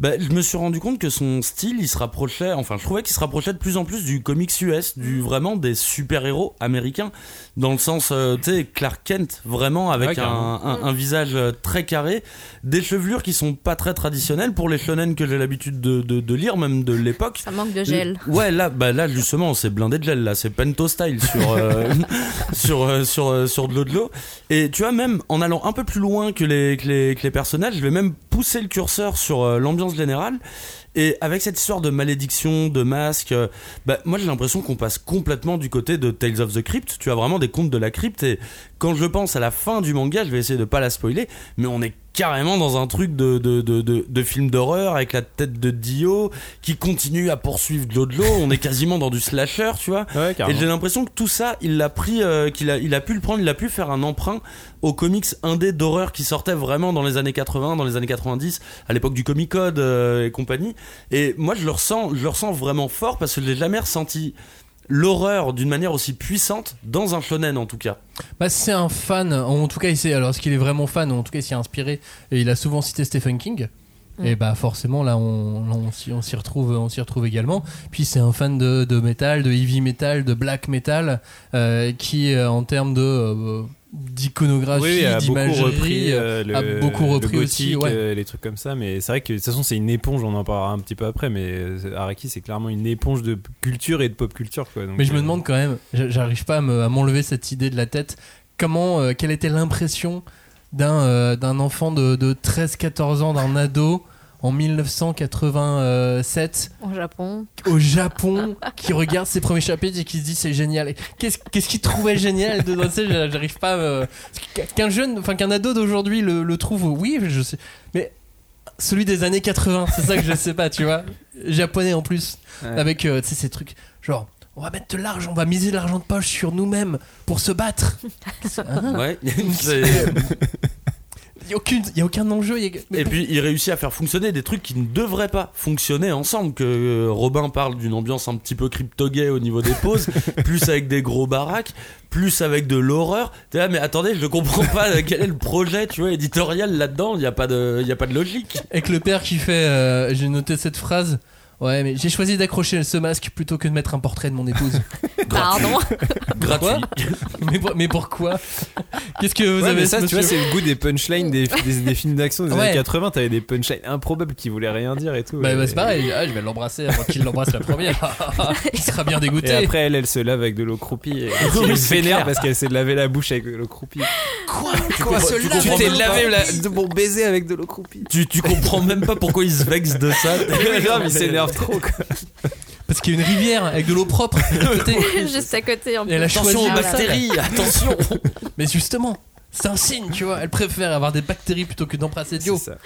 bah, je me suis rendu compte que son style, il se rapprochait, enfin je trouvais qu'il se rapprochait de plus en plus du comics US, du vraiment des super héros américains, dans le sens euh, tu sais Clark Kent vraiment avec Ouais, un, carrément. un, un visage euh, très carré, des chevelures qui sont pas très traditionnelles pour les shonen que j'ai l'habitude de, de, de lire même de l'époque. Ça manque de gel. Ouais, là, bah là justement, c'est blindé de gel. Là, c'est Pento style sur euh, [LAUGHS] [LAUGHS] sur euh, sur euh, sur de l'eau de l'eau. Et tu vois, même en allant un peu plus loin que les que les, que les personnages, je vais même pousser le curseur sur euh, l'ambiance générale. Et avec cette histoire de malédiction, de masque, bah, moi j'ai l'impression qu'on passe complètement du côté de Tales of the Crypt. Tu as vraiment des contes de la crypte. Et quand je pense à la fin du manga, je vais essayer de pas la spoiler, mais on est carrément dans un truc de, de, de, de, de film d'horreur avec la tête de Dio qui continue à poursuivre Jojo. On est quasiment dans du slasher, tu vois. Ouais, Et j'ai l'impression que tout ça, il l'a pris, euh, qu'il a, il a pu le prendre, il a pu faire un emprunt aux comics indés d'horreur qui sortaient vraiment dans les années 80, dans les années 90, à l'époque du Comic Code euh, et compagnie. Et moi, je le ressens, je le ressens vraiment fort parce que je n'ai jamais ressenti l'horreur d'une manière aussi puissante dans un shonen en tout cas. Bah, c'est un fan, en tout cas, il sait, alors est-ce qu'il est vraiment fan, en tout cas, il s'y est inspiré, et il a souvent cité Stephen King. Mm. Et bah forcément là on, on s'y on s'y retrouve on s'y retrouve également puis c'est un fan de, de métal de heavy metal de black metal euh, qui euh, en termes de euh, d'iconographie Oui, a beaucoup d'imagerie repris, euh, euh, le, a beaucoup repris le aussi, ouais. euh, les trucs comme ça. Mais c'est vrai que de toute façon, c'est une éponge. On en parlera un petit peu après. Mais Araki, c'est clairement une éponge de culture et de pop culture. Quoi. Donc, Mais je me demande quand même, j'arrive pas à me- à m'enlever cette idée de la tête. Comment, euh, quelle était l'impression d'un euh, d'un enfant de, de 13-14 ans, d'un ado en 1987 Au Japon. au Japon qui regarde ses premiers chapitres et qui se dit c'est génial. Qu'est-ce qu'est-ce qu'il trouvait génial dedans? Tu sais, j'a- J'arrive pas. me- Qu'un jeune, enfin qu'un ado d'aujourd'hui le, le trouve, oui, je sais. Mais celui des années 80, c'est ça que je sais pas, tu vois. Japonais en plus, Ouais. avec euh, ces trucs genre. On va mettre de l'argent, on va miser de l'argent de poche sur nous-mêmes pour se battre. Hein Ouais. [LAUGHS] [LAUGHS] Il n'y a, aucune- y a aucun enjeu. y a- mais Et puis il réussit à faire fonctionner des trucs qui ne devraient pas fonctionner ensemble. Que euh, Robin parle d'une ambiance un petit peu crypto-gay au niveau des poses, [LAUGHS] plus avec des gros baraques, plus avec de l'horreur. T'es là, mais attendez, je comprends pas euh, quel est le projet, tu vois, éditorial là-dedans. Il y a pas de, il y a pas de logique. Avec le père qui fait, euh, j'ai noté cette phrase. Ouais, mais j'ai choisi d'accrocher ce masque plutôt que de mettre un portrait de mon épouse. [LAUGHS] Pardon. Gratuit. mais, pour- mais pourquoi Qu'est-ce que vous Ouais, avez mais ça, ce tu vois, monsieur c'est le goût des punchlines des, des, des films d'action des Ouais. années 80. T'avais des punchlines improbables qui voulaient rien dire et tout. Bah, et, bah, c'est pareil, ah, je vais l'embrasser avant qu'il l'embrasse la première. [LAUGHS] Il sera bien et dégoûté. après, elle, elle se lave avec de l'eau croupie. Et [LAUGHS] il c'est vénère parce qu'elle s'est lavé la bouche avec de l'eau croupie. quoi se tu lave comprends Tu t'es lavé la- de mon baiser avec de l'eau croupie. Tu, tu comprends même pas pourquoi il se vexe de ça. grave, il s'énerve trop. Quoi. [LAUGHS] Parce qu'il y a une rivière avec de l'eau propre à [LAUGHS] côté. Juste à côté. En Et elle a plus. Attention aux ça. bactéries, attention. [LAUGHS] Mais justement, c'est un signe, tu vois. Elle préfère avoir des bactéries plutôt que d'embrasser Dio. C'est ça.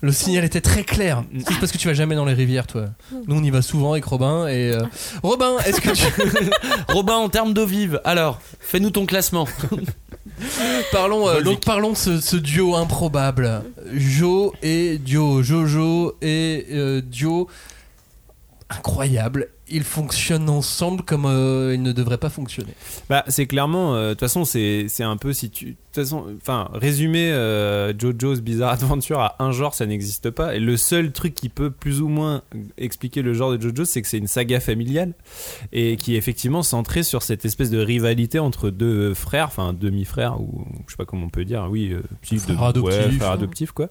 Le signal était très clair. C'est parce que tu vas jamais dans les rivières, toi. Nous, on y va souvent avec Robin. Et euh, Robin, est-ce que tu Robin, en termes d'eau vive, alors, fais-nous ton classement. parlons euh, donc parlons de ce, ce duo improbable, Jo et Dio, Jojo et euh, Dio, incroyable. ils fonctionnent ensemble comme euh, ils ne devraient pas fonctionner. Bah, c'est clairement, euh, de toute façon, c'est c'est un peu si tu. Toute façon, enfin, résumer euh, JoJo's Bizarre Adventure à un genre, ça n'existe pas. Et le seul truc qui peut plus ou moins expliquer le genre de JoJo, c'est que c'est une saga familiale et qui est effectivement centrée sur cette espèce de rivalité entre deux frères, enfin demi-frères, ou je sais pas comment on peut dire, oui, euh, de- ouais, frères adoptifs, quoi.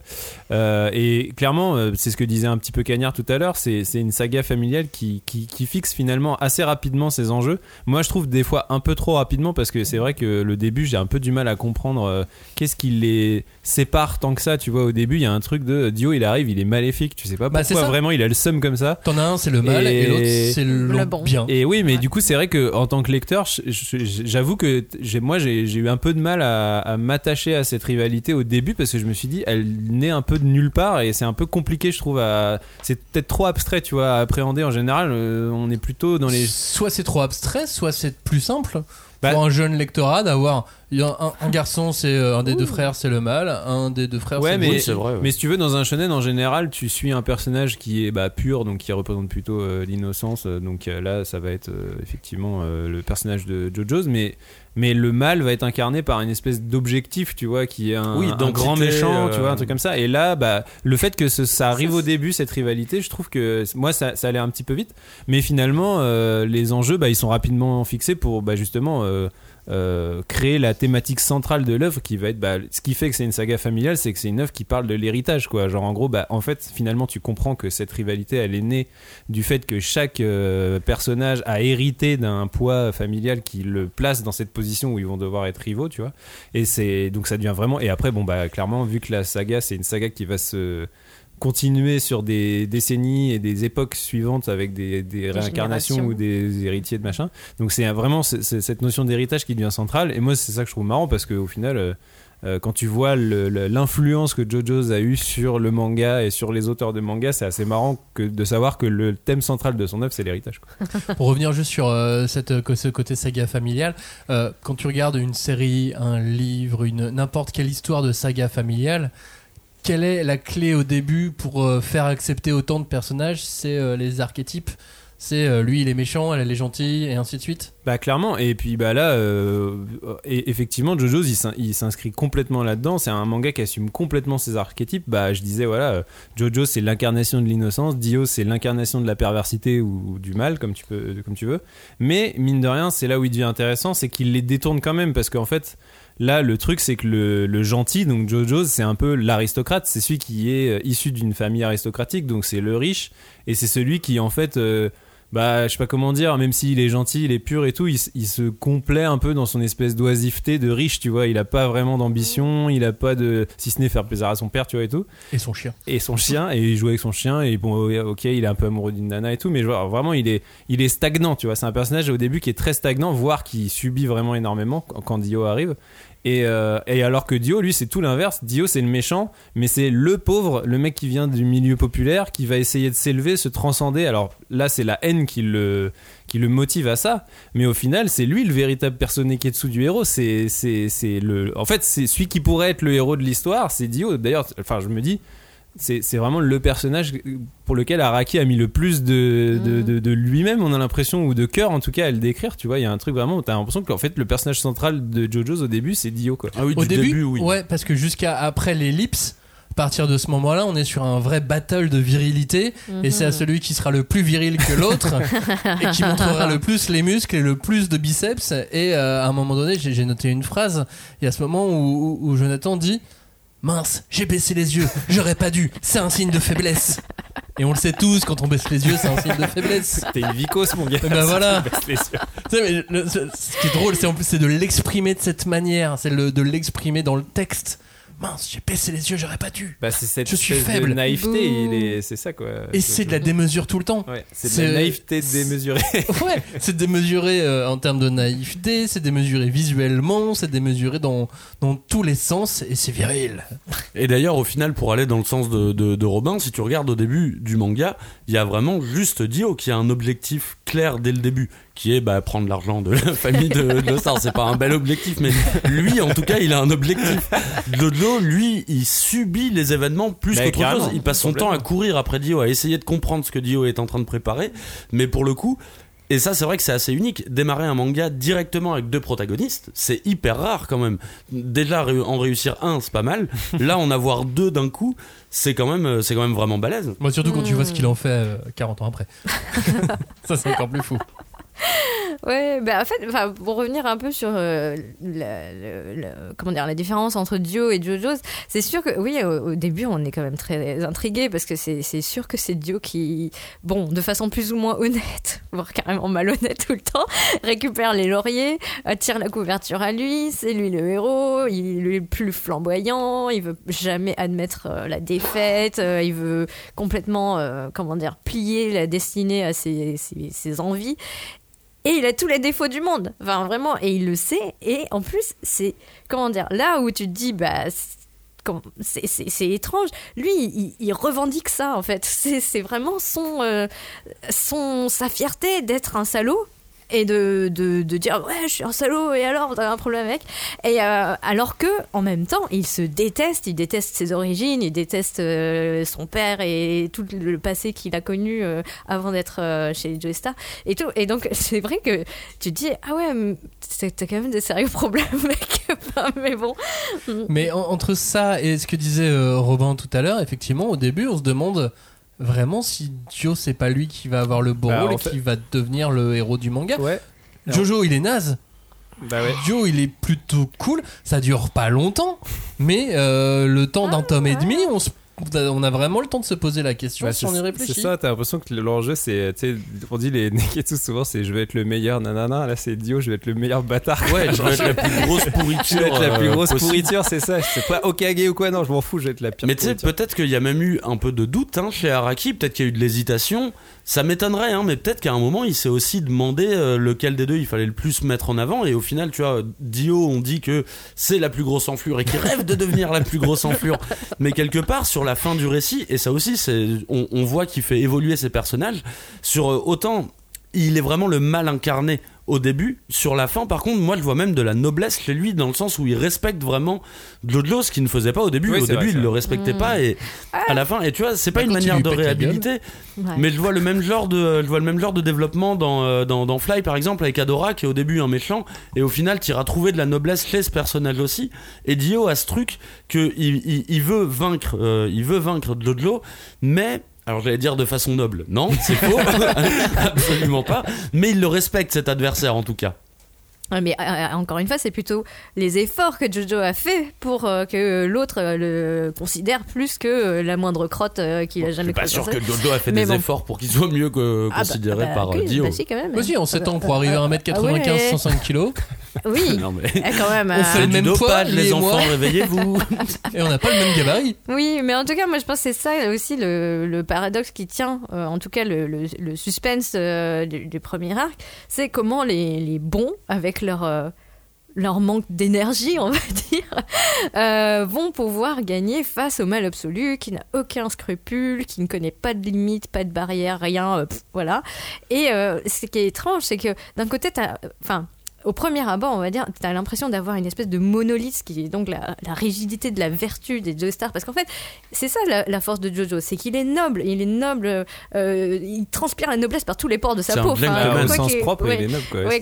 Euh, et clairement, euh, c'est ce que disait un petit peu Cagnard tout à l'heure, c'est c'est une saga familiale qui, qui, qui fixe finalement assez rapidement ses enjeux. Moi, je trouve des fois un peu trop rapidement parce que c'est vrai que le début, j'ai un peu du mal à comprendre euh, qu'est-ce qui les sépare tant que ça. Tu vois, au début, il y a un truc de Dio, il arrive, il est maléfique. Tu sais pas Bah, c'est pourquoi ça. vraiment il a le seum comme ça. T'en as un, c'est le mal, et, Et- l'autre, c'est le, Le bon. bien. Et oui, mais du coup, c'est vrai que en tant que lecteur, je- je- j'avoue que j'ai- moi, j'ai j'ai eu un peu de mal à, à m'attacher à cette rivalité au début parce que je me suis dit, elle naît un peu de nulle part et c'est un peu compliqué, je trouve. à- C'est peut-être trop abstrait, tu vois, à appréhender. En général, euh, on est plutôt dans les. Soit c'est trop abstrait, soit c'est plus simple. Bah- pour un jeune lectorat d'avoir un, un garçon c'est euh, un des deux frères c'est le mal un des deux frères Ouais, c'est mais, le bon. c'est vrai, ouais. mais si tu veux, dans un shonen, en général, tu suis un personnage qui est bah, pur, donc qui représente plutôt euh, l'innocence. euh, donc euh, là, ça va être euh, effectivement euh, le personnage de JoJo's, mais, mais le mal va être incarné par une espèce d'objectif, tu vois, qui est un, Oui, un grand méchant, tu euh, vois, un truc comme ça. Et là, bah, le fait que ce- ça arrive au début, cette rivalité, je trouve que moi, ça, ça allait un petit peu vite. Mais finalement, euh, les enjeux, bah, ils sont rapidement fixés pour bah, justement. euh, euh, créer la thématique centrale de l'œuvre qui va être bah, ce qui fait que c'est une saga familiale c'est que c'est une œuvre qui parle de l'héritage quoi. Genre en gros bah en fait finalement tu comprends que cette rivalité elle est née du fait que chaque euh, personnage a hérité d'un poids familial qui le place dans cette position où ils vont devoir être rivaux tu vois. Et c'est donc ça devient vraiment et après bon bah clairement vu que la saga c'est une saga qui va se continuer sur des décennies et des époques suivantes avec des, des réincarnations ou des héritiers de machin. Donc c'est vraiment c'est- c'est cette notion d'héritage qui devient centrale. Et moi c'est ça que je trouve marrant parce qu'au final, euh, euh, quand tu vois le- le- l'influence que JoJo's a eu sur le manga et sur les auteurs de manga, c'est assez marrant que de savoir que le thème central de son œuvre c'est l'héritage. quoi. [LAUGHS] pour revenir juste sur euh, cette, ce côté saga familiale euh, quand tu regardes une série un livre une n'importe quelle histoire de saga familiale quelle est la clé au début pour euh, faire accepter autant de personnages? C'est euh, les archétypes. C'est euh, lui il est méchant elle est gentille et ainsi de suite. Bah clairement. Et puis bah là et effectivement JoJo's il s'in- il s'inscrit complètement là-dedans. C'est un manga qui assume complètement ses archétypes. Bah je disais voilà Jojo c'est l'incarnation de l'innocence. Dio c'est l'incarnation de la perversité ou, ou du mal comme tu peux comme tu veux. Mais mine de rien c'est là où il devient intéressant c'est qu'il les détourne quand même. Parce qu'en fait Là, le truc, c'est que le, le gentil, donc Jojo, c'est un peu l'aristocrate. C'est celui qui est euh, issu d'une famille aristocratique, donc c'est le riche. Et c'est celui qui, en fait, euh, bah, je sais pas comment dire, même s'il est gentil, il est pur et tout, il, se complaît un peu dans son espèce d'oisiveté de riche, tu vois. Il a pas vraiment d'ambition, il a pas de. Si ce n'est faire plaisir à son père, tu vois, et tout. et son chien Et son chien, et il joue avec son chien, et bon, ok, il est un peu amoureux d'une nana et tout, mais genre, vraiment, il est, il est stagnant, tu vois. C'est un personnage au début qui est très stagnant, voire qui subit vraiment énormément quand Dio arrive. Et, euh, et alors que Dio, lui, c'est tout l'inverse. Dio, c'est le méchant, mais c'est le pauvre, le mec qui vient du milieu populaire, qui va essayer de s'élever, se transcender. Alors là, c'est la haine qui le, qui le motive à ça. Mais au final, c'est lui le véritable personne Neketsu du héros. C'est, c'est, c'est le, en fait, c'est celui qui pourrait être le héros de l'histoire, c'est Dio. D'ailleurs, enfin, je me dis, c'est, vraiment le personnage pour lequel Araki a mis le plus de, de, de- de lui-même, on a l'impression, ou de cœur en tout cas à le décrire. Tu vois, il y a un truc vraiment où t'as l'impression qu'en fait, le personnage central de JoJo's au début, c'est Dio, quoi. Ah oui, au du début, début, oui. ouais parce que jusqu'à après l'ellipse à partir de ce moment-là, on est sur un vrai battle de virilité, et c'est à celui qui sera le plus viril que l'autre, et qui montrera le plus les muscles et le plus de biceps. Et euh, à un moment donné, j'ai j'ai noté une phrase, il y a ce moment où, où- où Jonathan dit Mince, j'ai baissé les yeux, j'aurais pas dû, c'est un signe de faiblesse. Et on le sait tous, quand on baisse les yeux, c'est un signe de faiblesse. T'es une vicose, mon gars. Eh ben voilà. Baisse les yeux. Tu sais, mais le- ce, ce qui est drôle, c'est en plus c'est de l'exprimer de cette manière, c'est le- de l'exprimer dans le texte. Mince, j'ai baissé les yeux, j'aurais pas dû. Bah, c'est cette Je suis faible. de naïveté, Bouh. il est, c'est ça quoi. Et c'est de la démesure tout le temps. Ouais, c'est de la naïveté démesurée. [LAUGHS] Ouais, c'est démesuré euh, en termes de naïveté, c'est démesuré visuellement, c'est démesuré dans, dans tous les sens et c'est viril. Et d'ailleurs, au final, pour aller dans le sens de, de, de Robin, si tu regardes au début du manga, il y a vraiment juste Dio qui a un objectif clair dès le début. Qui est bah, prendre l'argent de la famille de, de Star. C'est pas un bel objectif, mais lui, en tout cas, il a un objectif. Jojo, lui, il subit les événements plus qu'autre chose. Il passe son temps à courir après Dio, à essayer de comprendre ce que Dio est en train de préparer, mais pour le coup. Et ça, c'est vrai que c'est assez unique. Démarrer un manga directement avec deux protagonistes, c'est hyper rare quand même. Déjà, en réussir un, c'est pas mal. Là, en avoir deux d'un coup, c'est quand même, euh, c'est quand même vraiment balèze. Moi, surtout quand tu vois ce qu'il en fait euh, 40 ans après. [LAUGHS] ça, c'est encore plus fou. [LAUGHS] Ouais, bah en fait, pour revenir un peu sur euh, la, comment dire, la différence entre Dio et JoJo's, c'est sûr que oui, au, début, on est quand même très intrigué parce que c'est sûr que c'est Dio qui, bon, de façon plus ou moins honnête, [LAUGHS] voire carrément malhonnête tout le temps, [LAUGHS] récupère les lauriers, attire la couverture à lui, c'est lui le héros, il est plus flamboyant, il veut jamais admettre euh, la défaite, euh, il veut complètement, comment dire, plier la destinée à ses- ses envies. Et il a tous les défauts du monde. Enfin, vraiment. Et il le sait. Et en plus, c'est. Comment dire Là où tu te dis, bah. c'est- étrange. Lui, il, revendique ça, en fait. [LAUGHS] C'est c'est vraiment son, euh, son, sa fierté d'être un salaud et de, de, de dire ouais je suis un salaud et alors t'as un problème avec? Et euh, alors que en même temps il se déteste il déteste ses origines il déteste euh, son père et tout le passé qu'il a connu euh, avant d'être chez Joe Star et tout. Et donc [LAUGHS] c'est vrai que tu te dis ah ouais t'as quand même des sérieux [LAUGHS] problèmes mec. Mais bon. Mais en- entre ça et ce que disait Robin tout à l'heure, effectivement, au début, on se demande vraiment si Dio, c'est pas lui qui va avoir le beau Bah, rôle et fait- qui va devenir le héros du manga. Ouais. Jojo, il est naze. Bah ouais. Dio, il est plutôt cool. Ça dure pas longtemps, mais euh, le temps d'un tome et demi, on, se- on a vraiment le temps de se poser la question Bah, si on y c'est réfléchit. c'est ça, t'as l'impression que l'enjeu c'est, sais, on dit les [LAUGHS] Neketsu souvent c'est je vais être le meilleur nanana, là c'est Dio, je vais être le meilleur bâtard. Ouais, je veux être la plus grosse pourriture. [LAUGHS] Je vais être la plus euh, grosse possible. pourriture, c'est ça. C'est pas Okage ou quoi, non, je m'en fous, je vais être la pire. Mais tu sais, peut-être qu'il y a même eu un peu de doute hein, chez Araki, peut-être qu'il y a eu de l'hésitation. Ça m'étonnerait, hein, mais peut-être qu'à un moment, il s'est aussi demandé euh, lequel des deux il fallait le plus mettre en avant. Et au final, tu vois, Dio, on dit que c'est la plus grosse enflure et qu'il [LAUGHS] rêve de devenir la plus grosse enflure. Mais quelque part, sur la fin du récit, et ça aussi, c'est, on, on voit qu'il fait évoluer ses personnages. Sur euh, autant, il est vraiment le mal incarné au début. Sur la fin, par contre, moi, je vois même de la noblesse chez lui, dans le sens où il respecte vraiment Glodlo, ce qu'il ne faisait pas au début. Oui, au début, vrai, il c'est le respectait pas, et à la fin, et tu vois, c'est pas Bah, une manière de réhabiliter, Ouais. mais je vois le même genre de, je vois le même genre de développement dans, euh, dans, dans Fly, par exemple, avec Adora, qui est au début un méchant, et au final, tu iras trouver de la noblesse chez ce personnage aussi. Et Dio a ce truc que il, il, il veut vaincre, euh, il veut vaincre Glodlo, mais alors j'allais dire de façon noble. Non, c'est faux. [LAUGHS] Absolument pas. Mais il le respecte cet adversaire en tout cas. Ouais, mais euh, encore une fois, c'est plutôt les efforts que Jojo a fait pour euh, que l'autre euh, le considère plus que euh, la moindre crotte euh, qu'il a Je suis jamais pas sûr que. Jojo a fait Mais des bon. efforts pour qu'il soit mieux que Ah bah, considéré bah, par euh, oui, Dio. bah si, quand même. Aussi, en 7 ans, pour arriver à 1m95, Ah ouais. 105 kilos, [LAUGHS] Oui, Non, mais... eh, quand même. On fait euh, le Du même poids, les enfants, réveillez-vous. [LAUGHS] et on n'a pas le même gabarit. Oui, mais en tout cas, moi je pense que c'est ça aussi le, le paradoxe qui tient, euh, en tout cas le, le- le suspense euh, du, du premier arc, c'est comment les, les bons, avec leur, euh, leur manque d'énergie, on va [LAUGHS] dire, euh, vont pouvoir gagner face au mal absolu, qui n'a aucun scrupule, qui ne connaît pas de limite, pas de barrière, rien, euh, voilà. Et ce qui est étrange, c'est que d'un côté, enfin, au premier abord, on va dire, tu as l'impression d'avoir une espèce de monolithe qui est donc la, la rigidité de la vertu des Joestars. Parce qu'en fait, c'est ça la, la force de Jojo, c'est qu'il est noble. Il est noble, euh, il transpire la noblesse par tous les pores de sa peau. au quoi sens qu'il- propre, ouais. il est noble quoi. Ouais,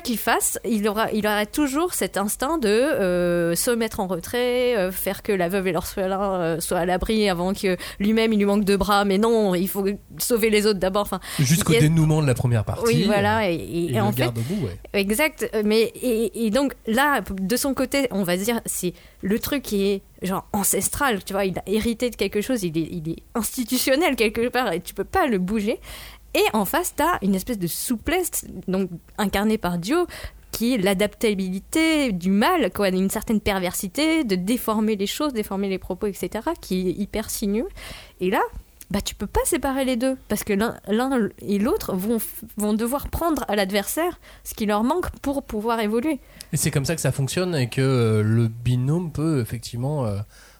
qu'il fasse, il aura, il aura toujours cet instinct de euh, se mettre en retrait, euh, faire que la veuve et l'orphelin euh, soient à l'abri avant que lui-même il lui manque deux bras. Mais non, il faut sauver les autres d'abord. Enfin, Jusqu'au a- dénouement de la première partie. oui, voilà. Et, Et, et- en le fait, garde au bout, ouais. Exact, euh, mais et, donc là, de son côté, on va dire, c'est le truc qui est genre ancestral, tu vois, il a hérité de quelque chose, il est, institutionnel quelque part et tu peux pas le bouger. Et en face, t'as une espèce de souplesse, donc incarnée par Dio, qui est l'adaptabilité du mal, quoi, une certaine perversité, de déformer les choses, déformer les propos, etc., qui est hyper sinueux. Et là, bah tu peux pas séparer les deux parce que l'un et l'autre vont, vont devoir prendre à l'adversaire ce qui leur manque pour pouvoir évoluer. Et c'est comme ça que ça fonctionne et que euh, le binôme peut effectivement euh,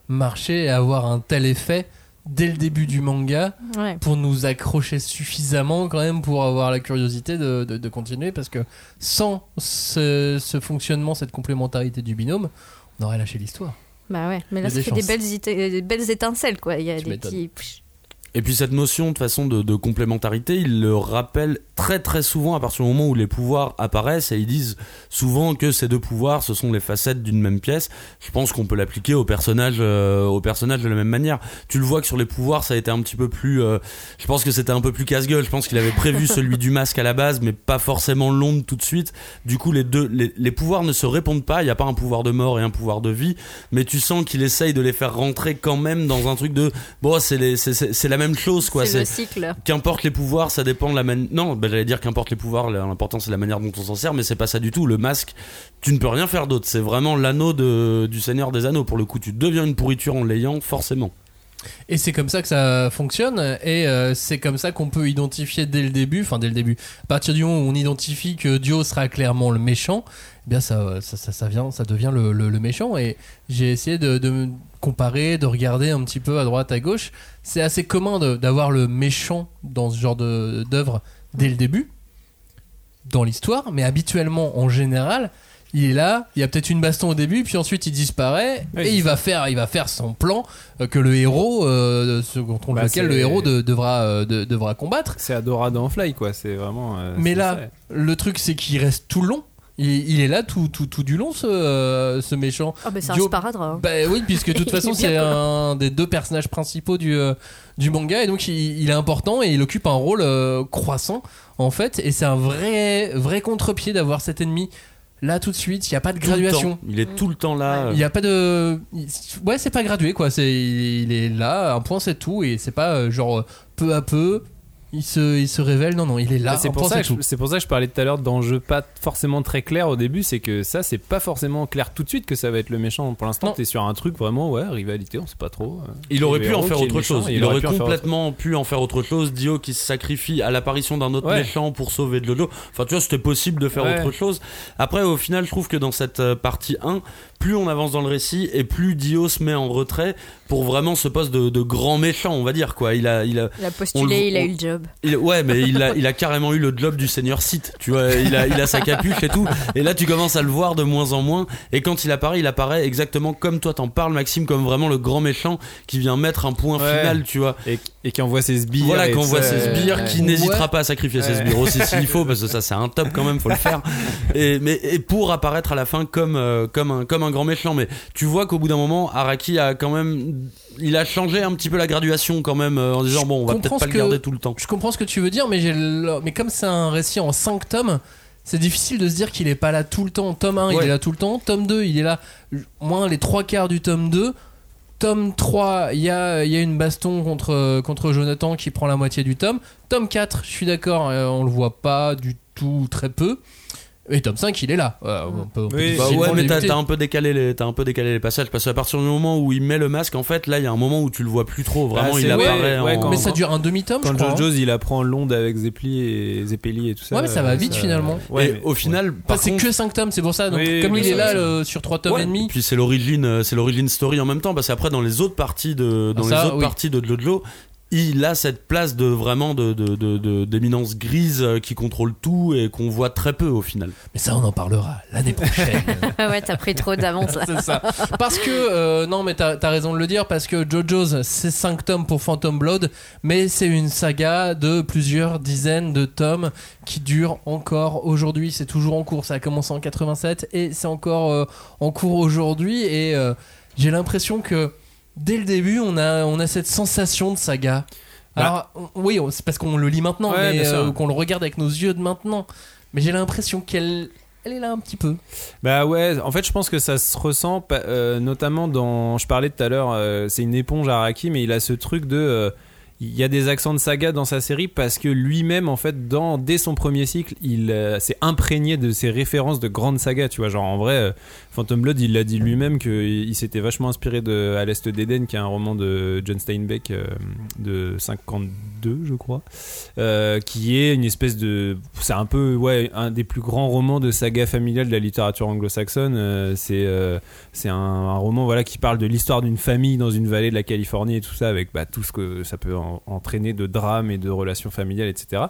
marcher et avoir un tel effet dès le début du manga Ouais. pour nous accrocher suffisamment quand même pour avoir la curiosité de, de- de continuer parce que sans ce, ce fonctionnement, cette complémentarité du binôme, on aurait lâché l'histoire. Bah ouais, mais là ça fait des belles, des belles étincelles quoi. Il y a Tu des petits. Et puis cette notion de façon de, de complémentarité, il le rappelle très très souvent à partir du moment où les pouvoirs apparaissent et ils disent souvent que ces deux pouvoirs ce sont les facettes d'une même pièce. Je pense qu'on peut l'appliquer au personnage euh, au personnage de la même manière. Tu le vois que sur les pouvoirs ça a été un petit peu plus euh, je pense que c'était un peu plus casse-gueule. Je pense qu'il avait prévu [LAUGHS] celui du masque à la base mais pas forcément l'onde tout de suite. Du coup les deux les, les pouvoirs ne se répondent pas, il n'y a pas un pouvoir de mort et un pouvoir de vie, mais tu sens qu'il essaye de les faire rentrer quand même dans un truc de bon c'est la même chose quoi. C'est le C'est cycle. qu'importe les pouvoirs, ça dépend de la manière. Non, bah, j'allais dire qu'importe les pouvoirs, l'important c'est la manière dont on s'en sert, mais c'est pas ça du tout. Le masque, tu ne peux rien faire d'autre. C'est vraiment l'anneau de- du Seigneur des Anneaux. Pour le coup, tu deviens une pourriture en l'ayant, forcément. Et c'est comme ça que ça fonctionne, et euh, c'est comme ça qu'on peut identifier dès le début, enfin dès le début, à partir du moment où on identifie que Dio sera clairement le méchant, eh bien ça, ça, ça, vient, ça devient le, le- méchant. Et j'ai essayé de, de comparer, de regarder un petit peu à droite, à gauche. C'est assez commun d'avoir le méchant dans ce genre d'œuvre dès le début, dans l'histoire, mais habituellement, en général, il est là, il y a peut-être une baston au début, puis ensuite il disparaît Oui, et il va faire, il va faire son plan euh, que le héros, euh, contre Bah, lequel le héros de- devra, euh, de- devra combattre. C'est Adora dans Fly, quoi. C'est vraiment. euh, Mais là, ça. le truc c'est qu'il reste tout le long. Il, il est là tout, tout, tout du long, ce, euh, ce méchant. Ah bah c'est un sparadrap. hein. Bah oui, puisque de toute [LAUGHS] façon, c'est un des deux personnages principaux du, euh, du manga, et donc il, il est important et il occupe un rôle euh, croissant, en fait, et c'est un vrai, vrai contre-pied d'avoir cet ennemi là tout de suite. Il n'y a pas de Tout graduation. Il est tout le temps là. Il n'y a pas de. Ouais, c'est pas gradué quoi. C'est, il, il est là, un point c'est tout, et c'est pas euh, genre euh, peu à peu. Il se, il se révèle, non, non, il est là. Bah, c'est pour ça c'est que je- pour ça que je parlais tout à l'heure d'enjeux pas forcément très clairs au début c'est que ça c'est pas forcément clair tout de suite que ça va être le méchant pour l'instant t'es sur un truc vraiment ouais rivalité on sait pas trop euh, Il aurait pu en faire autre méchant, chose. Il, aurait complètement pu en faire autre chose. Dio qui se sacrifie à l'apparition d'un autre Ouais. méchant pour sauver Jojo. Enfin, tu vois, c'était possible de faire Ouais. autre chose. Après, au final, je trouve que dans cette euh, partie 1, plus on avance dans le récit et plus Dio se met en retrait pour vraiment ce poste de, de grand méchant, on va dire quoi. Il a, il a, Il a postulé, il a eu le job. Il- ouais, mais il a, il a carrément eu le job du seigneur Sith. Tu vois, il a, il a sa capuche et tout. Et là, tu commences à le voir de moins en moins. Et quand il apparaît, il apparaît exactement comme toi t'en parles, Maxime, comme vraiment le grand méchant qui vient mettre un point Ouais. final, tu vois. et, et qui envoie ses sbires Voilà, voit ça, ses sbires, ouais. qui n'hésitera Ouais. pas à sacrifier ses sbires aussi s'il faut, parce que ça c'est un top quand même, faut le faire. Et, mais, et pour apparaître à la fin comme, euh, comme, un, comme un grand méchant. Mais tu vois qu'au bout d'un moment, Araki a quand même. Il a changé un petit peu la graduation quand même, euh, en disant Je bon, on va peut-être pas le garder tout le temps. Je comprends ce que tu veux dire, mais, j'ai le- mais comme c'est un récit en 5 tomes, c'est difficile de se dire qu'il est pas là tout le temps. Tome 1, il est là tout le temps. Tome 2, il est là moins les trois quarts du tome 2. Tome 3, il y a, il y a une baston contre, contre Jonathan qui prend la moitié du tome. Tome 4, je suis d'accord, euh, on le voit pas du tout, très peu. Et tome 5, il est là. Euh, on peut- on peut Oui, Bah ouais, mais t'as un peu décalé les, t'as un peu décalé les passages parce qu'à partir du moment où il met le masque, en fait, là, il y a un moment où tu le vois plus trop. Vraiment, Bah, il c'est- ouais, apparaît. ouais, en- quand- Mais ça dure un demi-tome, je quand crois. hein. JoJo's il apprend l'onde avec Zeppeli et Zeppeli et tout ça Ouais, mais ça va euh, vite, finalement. ouais, et mais- au final, par c'est contre, que 5 tomes, c'est pour ça. Donc, Oui, comme il est là le- sur 3 tomes Ouais, et demi, Puis c'est l'origine, c'est l'origine story en même temps, parce qu'après dans les autres parties de, dans Ah, ça, les autres oui. parties de Jojo, il a cette place de vraiment de de- de- de- d'éminence grise euh, qui contrôle tout et qu'on voit très peu au final. mais ça, on en parlera l'année prochaine. [LAUGHS] Ah ouais, t'as pris trop d'avance là. [LAUGHS] c'est ça. Parce que, euh, non, mais t'as as raison de le dire, parce que JoJo's, c'est 5 tomes pour Phantom Blood, mais c'est une saga de plusieurs dizaines de tomes qui dure encore aujourd'hui. C'est toujours en cours. Ça a commencé en 87 et c'est encore euh, en cours aujourd'hui. Et euh, j'ai l'impression que dès le début, on a, on a cette sensation de saga. Alors, on- oui, c'est parce qu'on le lit maintenant, Ouais, mais euh, qu'on le regarde avec nos yeux de maintenant. Mais j'ai l'impression qu'elle elle est là un petit peu. Bah ouais, en fait, je pense que ça se ressent, euh, notamment dans. Je parlais tout à l'heure, euh, c'est une éponge Araki, mais il a ce truc de. euh, il y a des accents de saga dans sa série parce que lui-même en fait dans dès son premier cycle il s'est imprégné de ces références de grandes sagas tu vois genre en vrai Phantom Blood il l'a dit lui-même qu'il il s'était vachement inspiré de À l'Est d'Éden qui est un roman de John Steinbeck euh, de 52 je crois euh, qui est une espèce de c'est un peu ouais un des plus grands romans de saga familiale de la littérature anglo-saxonne. Euh, c'est c'est un, roman voilà qui parle de l'histoire d'une famille dans une vallée de la Californie et tout ça avec bah, tout ce que ça peut en- entraîner de drame et de relations familiales etc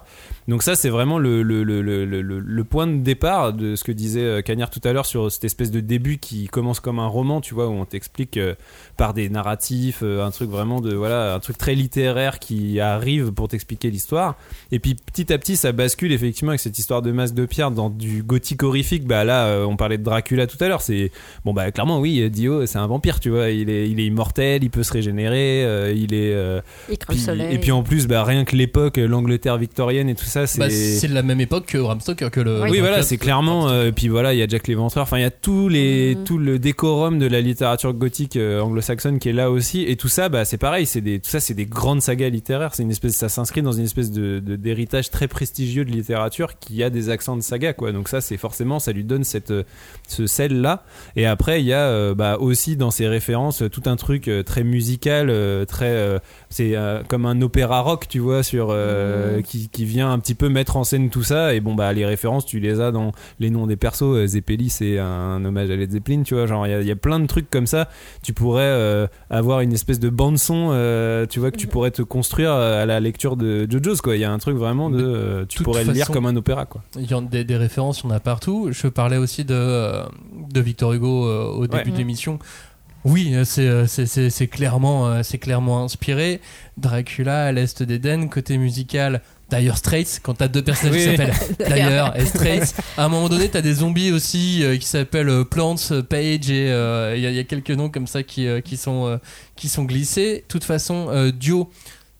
donc ça c'est vraiment le, le, le, le, le- point de départ de ce que disait Cagnard tout à l'heure sur cette espèce de début qui commence comme un roman tu vois où on t'explique euh, par des narratifs euh, un truc vraiment de voilà un truc très littéraire qui arrive pour t'expliquer l'histoire et puis petit à petit ça bascule effectivement avec cette histoire de masse de pierre dans du gothique horrifique bah là euh, on parlait de Dracula tout à l'heure c'est bon bah clairement oui Dio c'est un vampire tu vois il est il est immortel il peut se régénérer euh, il est euh, Il craint le puis- soleil. et puis en plus bah rien que l'époque l'Angleterre victorienne et tout ça c'est Bah, c'est de la même époque que Bram Stoker que le. oui, voilà, c'est clairement. euh, et puis voilà, il y a Jack l'Éventreur. Enfin, il y a tous les, Mhm. tout le décorum de la littérature gothique euh, anglo-saxonne qui est là aussi. Et tout ça, bah, c'est pareil. C'est des, tout ça, c'est des grandes sagas littéraires. C'est une espèce, ça s'inscrit dans une espèce de, de- d'héritage très prestigieux de littérature qui a des accents de saga, quoi. Donc ça, c'est forcément, ça lui donne cette, euh, ce sel là. Et après, il y a euh, bah, aussi dans ses références tout un truc très musical, très, c'est euh, comme un opéra rock, tu vois, sur euh, Mhm. qui, qui vient un petit peu mettre en scène tout ça. Et bon, bah, les références, tu les as dans les noms des persos. Zeppeli, c'est un hommage à Led Zeppelin, tu vois. Genre, il y a- il y, a plein de trucs comme ça. Tu pourrais euh, avoir une espèce de bande-son, euh, tu vois, que tu pourrais te construire euh, à la lecture de JoJo's, quoi. Il y a un truc vraiment de. euh, tu toute pourrais le lire comme un opéra, quoi. Il y a des, des références, il y en a partout. Je parlais aussi de, de Victor Hugo euh, au début Ouais. de l'émission. Oui, c'est c'est- c'est- c'est clairement, c'est clairement inspiré. Dracula, à l'Est d'Éden, côté musical. D'ailleurs, Straits, quand t'as deux personnages qui Oui. s'appellent [LAUGHS] D'ailleurs et Straits, à un moment donné, t'as des zombies aussi euh, qui s'appellent euh, Plants, euh, Page, et euh, il y, y a quelques noms comme ça qui, qui, sont, qui sont glissés. De toute façon, Dio,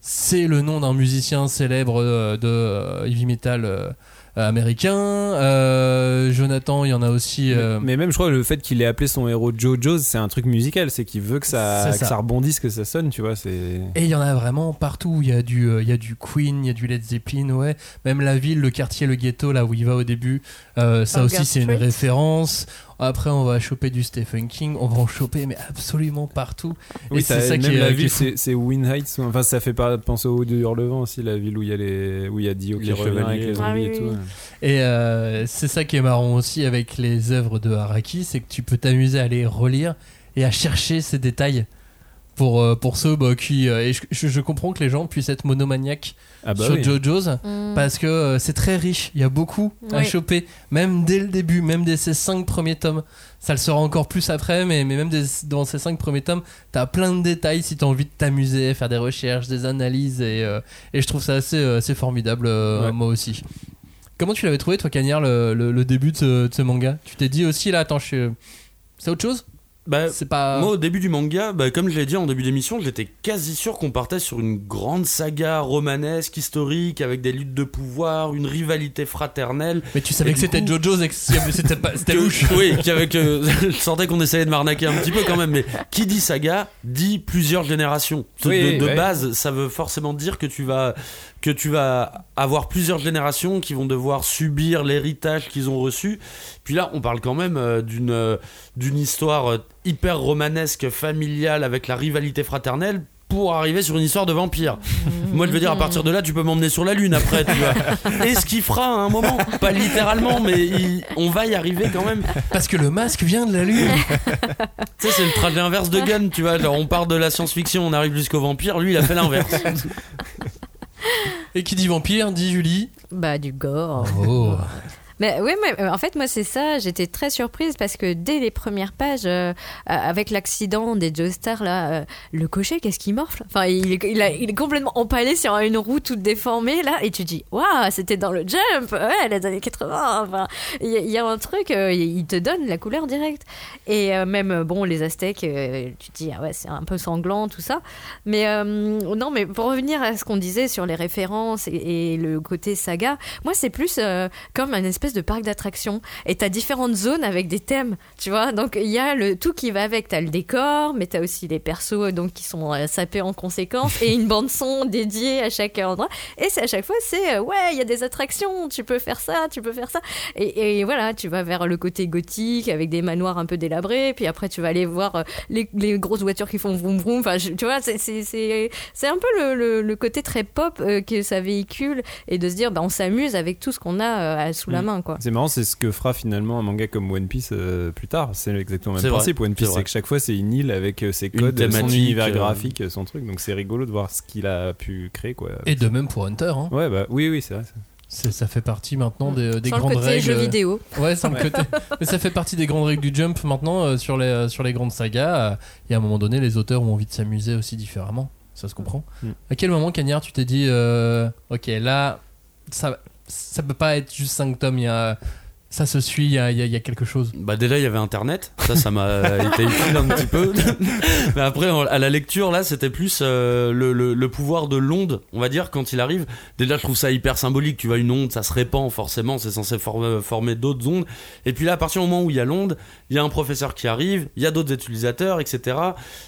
c'est le nom d'un musicien célèbre de heavy metal américain. Euh, Jonathan, il y en a aussi. euh, Mais même, je crois, le fait qu'il ait appelé son héros JoJo's, c'est un truc musical. C'est qu'il veut que ça, C'est que ça. rebondisse, que ça sonne, tu vois. C'est. Et il y en a vraiment partout. Il y a du, euh, il y a du Queen, il y a du Led Zeppelin, ouais. Même la ville, le quartier, le ghetto, là où il va au début, euh, ça Burger aussi c'est une référence. Après, on va choper du Stephen King, on va en choper, mais absolument partout. Oui, Et ça, c'est ça même qui est, la est ville, c'est c'est Win Heights. Enfin, ça fait pas penser au de Hurlevent aussi, la ville où il y a les, où il y a Dio qui revient avec les zombies Ah oui, et tout. oui. Et euh, c'est ça qui est marrant aussi avec les œuvres de Haraki, c'est que tu peux t'amuser à les relire et à chercher ces détails. Pour, euh, pour ceux bah, qui. euh, et je- je comprends que les gens puissent être monomaniaques Ah bah sur oui. JoJo's. Mm. parce que euh, c'est très riche, il y a beaucoup à choper, même dès le début, même dès ces cinq premiers tomes. Ça le sera encore plus après, mais, mais même des- dans ces cinq premiers tomes, t'as plein de détails si t'as envie de t'amuser, faire des recherches, des analyses, et, euh, et je trouve ça assez, euh, assez formidable, euh, Ouais. moi aussi. Comment tu l'avais trouvé, toi, Cagnard, le, le- le début de ce, de ce manga? Tu t'es dit aussi, là, attends, je suis... C'est autre chose? Bah, pas... Moi, au début du manga, bah, comme je l'ai dit en début d'émission, j'étais quasi sûr qu'on partait sur une grande saga romanesque, historique, avec des luttes de pouvoir, une rivalité fraternelle. Mais tu savais que c'était coup- JoJo's et que c'était pas- c'était [LAUGHS] Que- louche. Oui, qu'avec, euh, [LAUGHS] je sentais qu'on essayait de m'arnaquer un petit peu quand même, mais qui dit saga dit plusieurs générations. De, Oui, de ouais. base, ça veut forcément dire que tu vas que tu vas avoir plusieurs générations qui vont devoir subir l'héritage qu'ils ont reçu. Puis là, on parle quand même euh, d'une euh, d'une histoire euh, hyper romanesque, familiale, avec la rivalité fraternelle. Pour arriver sur une histoire de vampire. [LAUGHS] Moi, je veux dire, à partir de là, tu peux m'emmener sur la Lune après, tu vois. [LAUGHS] Et ce qu'il fera à un moment, pas littéralement, mais il- on va y arriver quand même. Parce que le masque vient de la lune. [LAUGHS] Tu sais, c'est le trajet inverse de Gunn, tu vois. Genre, on part de la science-fiction, on arrive jusqu'au vampire. Lui, il a fait l'inverse. Et qui dit vampire, dit Julie. Bah, du gore. Oh. [LAUGHS] Mais oui, mais euh, en fait, moi, c'est ça. J'étais très surprise parce que dès les premières pages, euh, euh, avec l'accident des Joestar, là, euh, le cocher, qu'est-ce qu'il morfle? Enfin, il il, est complètement empalé sur une roue toute déformée, là, et tu dis, waouh, c'était dans le jump, ouais, les années 80. Enfin, il y, a- un truc, il te donne la couleur directe. Et même, bon, les Aztèques, tu dis, ah ouais, c'est un peu sanglant, tout ça. Mais non, mais pour revenir à ce qu'on disait sur les références et, le côté saga, moi, c'est plus comme un espèce espèce de parc d'attractions et t'as différentes zones avec des thèmes, tu vois. Donc il y a le tout qui va avec. T'as le décor, mais t'as aussi les persos donc qui sont euh, sapés en conséquence et une bande son dédiée à chaque endroit. Et c'est à chaque fois c'est euh, ouais, il y a des attractions, tu peux faire ça, tu peux faire ça. Et, et voilà, tu vas vers le côté gothique avec des manoirs un peu délabrés. Puis après tu vas aller voir euh, les, les grosses voitures qui font vroom vroom. Enfin, je- tu vois, c'est c'est un peu le, le, le côté très pop euh, que ça véhicule et de se dire bah on s'amuse avec tout ce qu'on a euh, sous la Mm. Quoi. C'est marrant, c'est ce que fera finalement un manga comme One Piece euh, plus tard. C'est exactement le même vrai, principe. One c'est Piece, vrai. c'est que chaque fois c'est une île avec euh, ses codes, son univers euh, graphique, son truc. Donc c'est rigolo de voir ce qu'il a pu créer, quoi. Et de même pour Hunter. Hein. Ouais, bah oui, oui, c'est vrai. ça. C'est- Ça fait partie maintenant des, des Sans le grandes côté règles. jeu vidéo. Ouais, sans le côté. [LAUGHS] Mais ça fait partie des grandes règles du jump maintenant euh, sur, les, euh, sur les grandes sagas. euh, et à un moment donné, les auteurs ont envie de s'amuser aussi différemment. Ça se comprend. Mm. À quel moment, Cagnard, tu t'es dit, euh, ok, là, ça, ça peut pas être juste 5 tomes, il y a, ça se suit, il y a, y y quelque chose. Bah déjà il y avait internet, ça ça m'a été utile un petit peu. [LAUGHS] Mais après à la lecture là c'était plus euh, le, le- le pouvoir de l'onde, on va dire quand il arrive. Déjà je trouve ça hyper symbolique, tu vois une onde ça se répand forcément, c'est censé former, former d'autres ondes. Et puis là à partir du moment où il y a l'onde, il y a un professeur qui arrive, il y a d'autres utilisateurs, etc.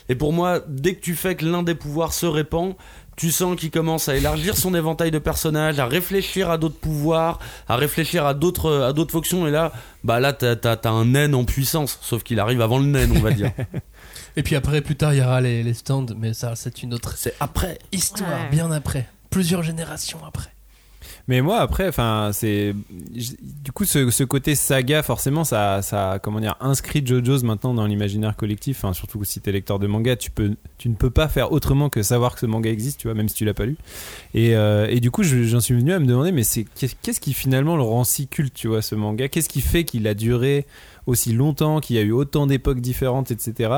Et pour moi dès que tu fais que l'un des pouvoirs se répand, tu sens qu'il commence à élargir son éventail de personnages, à réfléchir à d'autres pouvoirs, à réfléchir à d'autres à d'autres fonctions. Et là, bah là, t'as t'as- t'as un naine en puissance, sauf qu'il arrive avant le naine, on va dire. [LAUGHS] Et puis après, plus tard, il y aura les, les stands, mais ça, c'est une autre C'est après. histoire, Ouais. bien après. Plusieurs générations après. Mais moi après, enfin c'est du coup ce, côté saga forcément ça ça comment dire inscrit JoJo's maintenant dans l'imaginaire collectif. Enfin surtout si t'es lecteur de manga, tu peux tu ne peux pas faire autrement que savoir que ce manga existe, tu vois, même si tu l'as pas lu. Et, euh, et du coup je- j'en suis venu à me demander mais c'est qu'est- qu'est-ce qui finalement le rend si culte, tu vois, ce manga? Qu'est-ce qui fait qu'il a duré aussi longtemps, qu'il y a eu autant d'époques différentes, etc.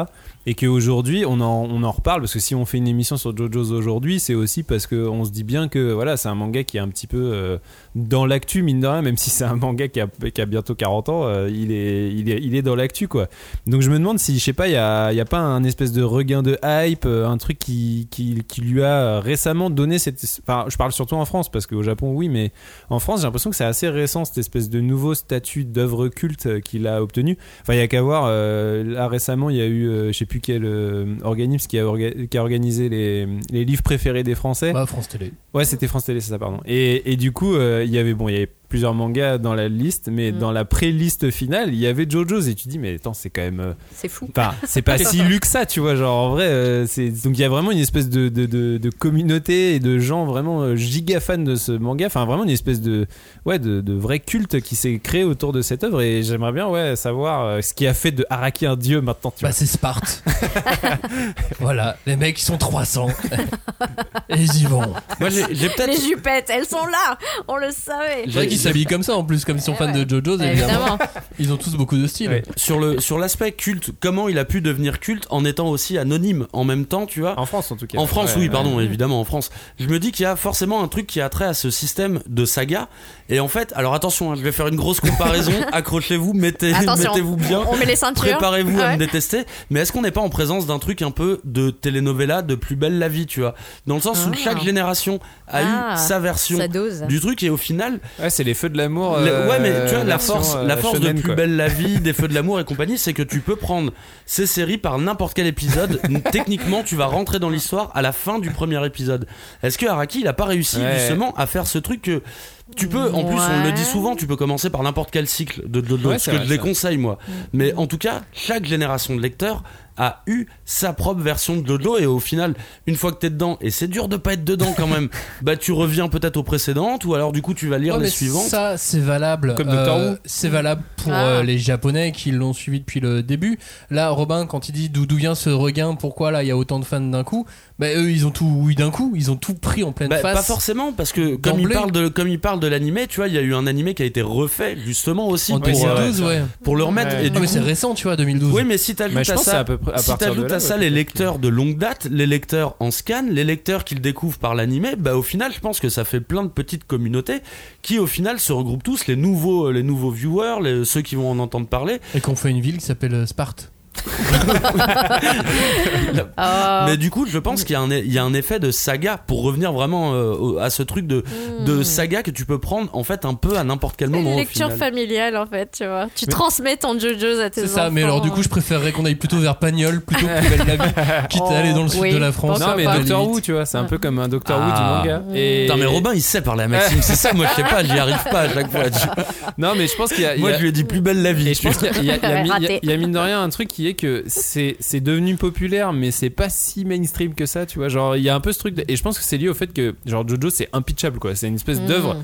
Et qu'aujourd'hui, on en, on en reparle, parce que si on fait une émission sur JoJo's aujourd'hui, c'est aussi parce qu'on se dit bien que voilà, c'est un manga qui est un petit peu euh, dans l'actu, mine de rien, même si c'est un manga qui a, qui a bientôt 40 ans, euh, il, est, il, est, il est dans l'actu, quoi. Donc je me demande si, je sais pas, il y a, y a pas un espèce de regain de hype, euh, un truc qui, qui, qui lui a récemment donné cette. Enfin, je parle surtout en France, parce qu'au Japon, oui, mais en France, j'ai l'impression que c'est assez récent, cette espèce de nouveau statut d'œuvre culte qu'il a obtenu. Enfin, il y a qu'à voir, là récemment, il y a eu, je sais plus quel euh, organisme qui a, orga- qui a organisé les, les livres préférés des Français. Bah, France Télé. Ouais, c'était France Télé, c'est ça, pardon. Et, et du coup, euh, il y avait bon, il y avait plusieurs mangas dans la liste, mais Mm. dans la pré-liste finale, il y avait JoJo's et tu dis, mais attends, c'est quand même. euh, C'est fou. Enfin, c'est pas si [LAUGHS] lu que ça, tu vois. Genre, en vrai, euh, c'est donc il y a vraiment une espèce de, de, de, de communauté et de gens vraiment euh, giga fans de ce manga. Enfin, vraiment une espèce de ouais de, de vrai culte qui s'est créé autour de cette œuvre. Et j'aimerais bien ouais savoir euh, ce qui a fait de Araki un dieu maintenant. Tu Bah, vois. c'est Sparte. [LAUGHS] [LAUGHS] voilà, les mecs, ils sont 300. Et ils y vont. Moi j'ai j'ai peut-être. Les jupettes, elles sont là, on le savait. Qu'ils s'habillent comme ça en plus, comme ils sont fans de JoJo's, évidemment. [LAUGHS] Ils ont tous beaucoup de style. Sur le sur l'aspect culte, comment il a pu devenir culte en étant aussi anonyme en même temps, tu vois En France, en tout cas. En France, oui, pardon, évidemment, en France. Je me dis qu'il y a forcément un truc qui a trait à ce système de saga. Et en fait, alors attention, hein, je vais faire une grosse comparaison. [LAUGHS] Accrochez-vous, mettez, Attention. mettez-vous bien. On met les ceintures. Préparez-vous à Ouais. me détester. Mais est-ce qu'on n'est pas en présence d'un truc un peu de telenovela de plus belle la vie, tu vois? Dans le sens où Ah. chaque génération a Ah, eu sa version Sa dose. du truc et au final, Ouais, c'est les feux de l'amour. le- euh, ouais, mais tu vois, la force, euh, la force de Plus quoi. belle la vie, des feux de l'amour et compagnie, c'est que tu peux prendre ces séries par n'importe quel épisode. [LAUGHS] Techniquement, tu vas rentrer dans l'histoire à la fin du premier épisode. Est-ce que Araki, il a pas réussi Ouais. justement à faire ce truc que tu peux, en plus, on le dit souvent, tu peux commencer par n'importe quel cycle de Ouais, ce que vrai, je les vrai. conseille, moi. Mais en tout cas, chaque génération de lecteurs a eu sa propre version de Dodo et au final, une fois que t'es dedans, et c'est dur de pas être dedans quand même, [LAUGHS] bah tu reviens peut-être aux précédentes ou alors du coup tu vas lire Ouais, les mais suivantes. Ça, c'est valable. Comme Doctor euh, Who. C'est valable pour Ah. euh, les Japonais qui l'ont suivi depuis le début. Là, Robin, quand il dit d'où d'où vient ce regain, pourquoi là il y a autant de fans d'un coup, bah eux ils ont tout eu d'un coup, ils ont tout pris en pleine Bah, face. pas forcément parce que comme il D'emblée. parle de comme il parle de l'animé, tu vois, il y a eu un animé qui a été refait justement aussi En pour, euh, 2012, ouais. pour le remettre. Ouais. Et Ah, du mais c'est récent, tu vois, 2012. oui, mais si t'ajoutes à ça, à peu près à si partir de t'ajoutes là, à ça ouais, les lecteurs de longue date, les lecteurs en scan, les lecteurs qu'ils découvrent par l'animé, bah au final, je pense que ça fait plein de petites communautés qui au final se regroupent tous, les nouveaux, les nouveaux viewers, les- ceux qui vont en entendre parler. Et qu'on fait une ville qui s'appelle euh, Sparte. Oh. Mais du coup, je pense qu'il y, a un- il y a un effet de saga pour revenir vraiment euh, à ce truc de, de saga que tu peux prendre en fait un peu à n'importe quel C'est moment. une au lecture final. familiale en fait, tu vois. Tu transmets ton JoJo's à tes C'est enfants. ça, mais alors du coup, je préférerais qu'on aille plutôt vers Pagnol plutôt que Plus belle la vie, [LAUGHS] quitte à aller dans le sud de la France. Non, mais. Doctor. Who, tu vois, c'est un peu comme un Doctor Who Ah. du manga. Et... Putain, mais Robin il sait parler à Maxime, c'est ça, moi je sais pas, j'y arrive pas à chaque fois. Non, mais je pense qu'il y a. Moi je lui ai dit plus belle la vie. Et je pense qu'il y a mine de rien un truc qui est que c'est c'est devenu populaire, mais c'est pas si mainstream que ça, tu vois. Genre, il y a un peu ce truc. de- Et je pense que c'est lié au fait que, genre, Jojo, c'est impitchable, quoi. C'est une espèce Mm. d'œuvre.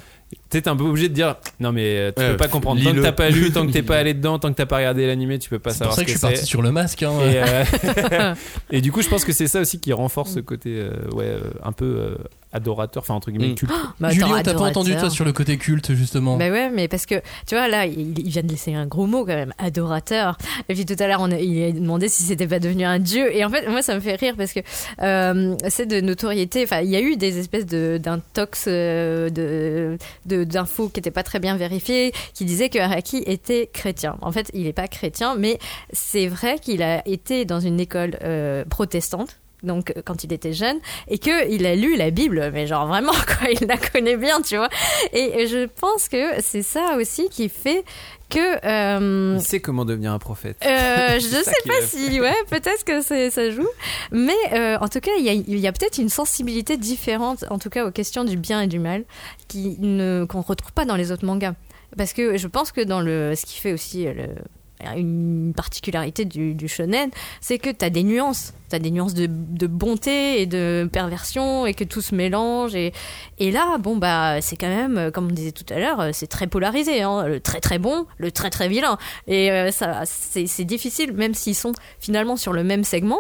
T'es un peu obligé de dire, non, mais euh, tu Ouais, peux pas comprendre. Tant que t'as pas lu, tant que t'es [LAUGHS] pas allé dedans, tant que t'as pas regardé l'animé, tu peux pas C'est pour savoir ça ce que que je suis parti sur le masque. Hein. Et, euh, [LAUGHS] [LAUGHS] et du coup, je pense que c'est ça aussi qui renforce ce côté, euh, ouais, un peu euh, adorateur, enfin, entre guillemets, Mm. culte. [GASPS] Bah, attends, Julien, t'as pas entendu toi sur le côté culte justement Bah ouais, mais parce que tu vois là, il, il vient de laisser un gros mot quand même, adorateur. Et puis tout à l'heure, on a- il a demandé si c'était pas devenu un dieu. Et en fait, moi, ça me fait rire parce que euh, c'est de notoriété. Enfin, il y a eu des espèces de d'intox euh, de de- d'infos qui étaient pas très bien vérifiées, qui disaient que Araki était chrétien. En fait, il est pas chrétien, mais c'est vrai qu'il a été dans une école euh, protestante. Donc quand il était jeune et que il a lu la Bible mais genre vraiment [LAUGHS] quoi il la connaît bien tu vois et je pense que c'est ça aussi qui fait que euh, Il sait comment devenir un prophète. euh, [LAUGHS] je sais pas si, ouais, peut-être que ça joue. Mais euh, en tout cas, il y a, peut-être une sensibilité différente, en tout cas aux questions du bien et du mal, qui ne qu'on retrouve pas dans les autres mangas. Parce que je pense que dans le, ce qui fait aussi le, une particularité du, shonen, c'est que tu as des nuances. Tu as des nuances de, bonté et de perversion et que tout se mélange. Et, là, bon, bah, c'est quand même, euh, comme on disait tout à l'heure, euh, c'est très polarisé. Hein, le très très bon, le très très vilain. Et euh, ça, c'est difficile, même s'ils sont finalement sur le même segment.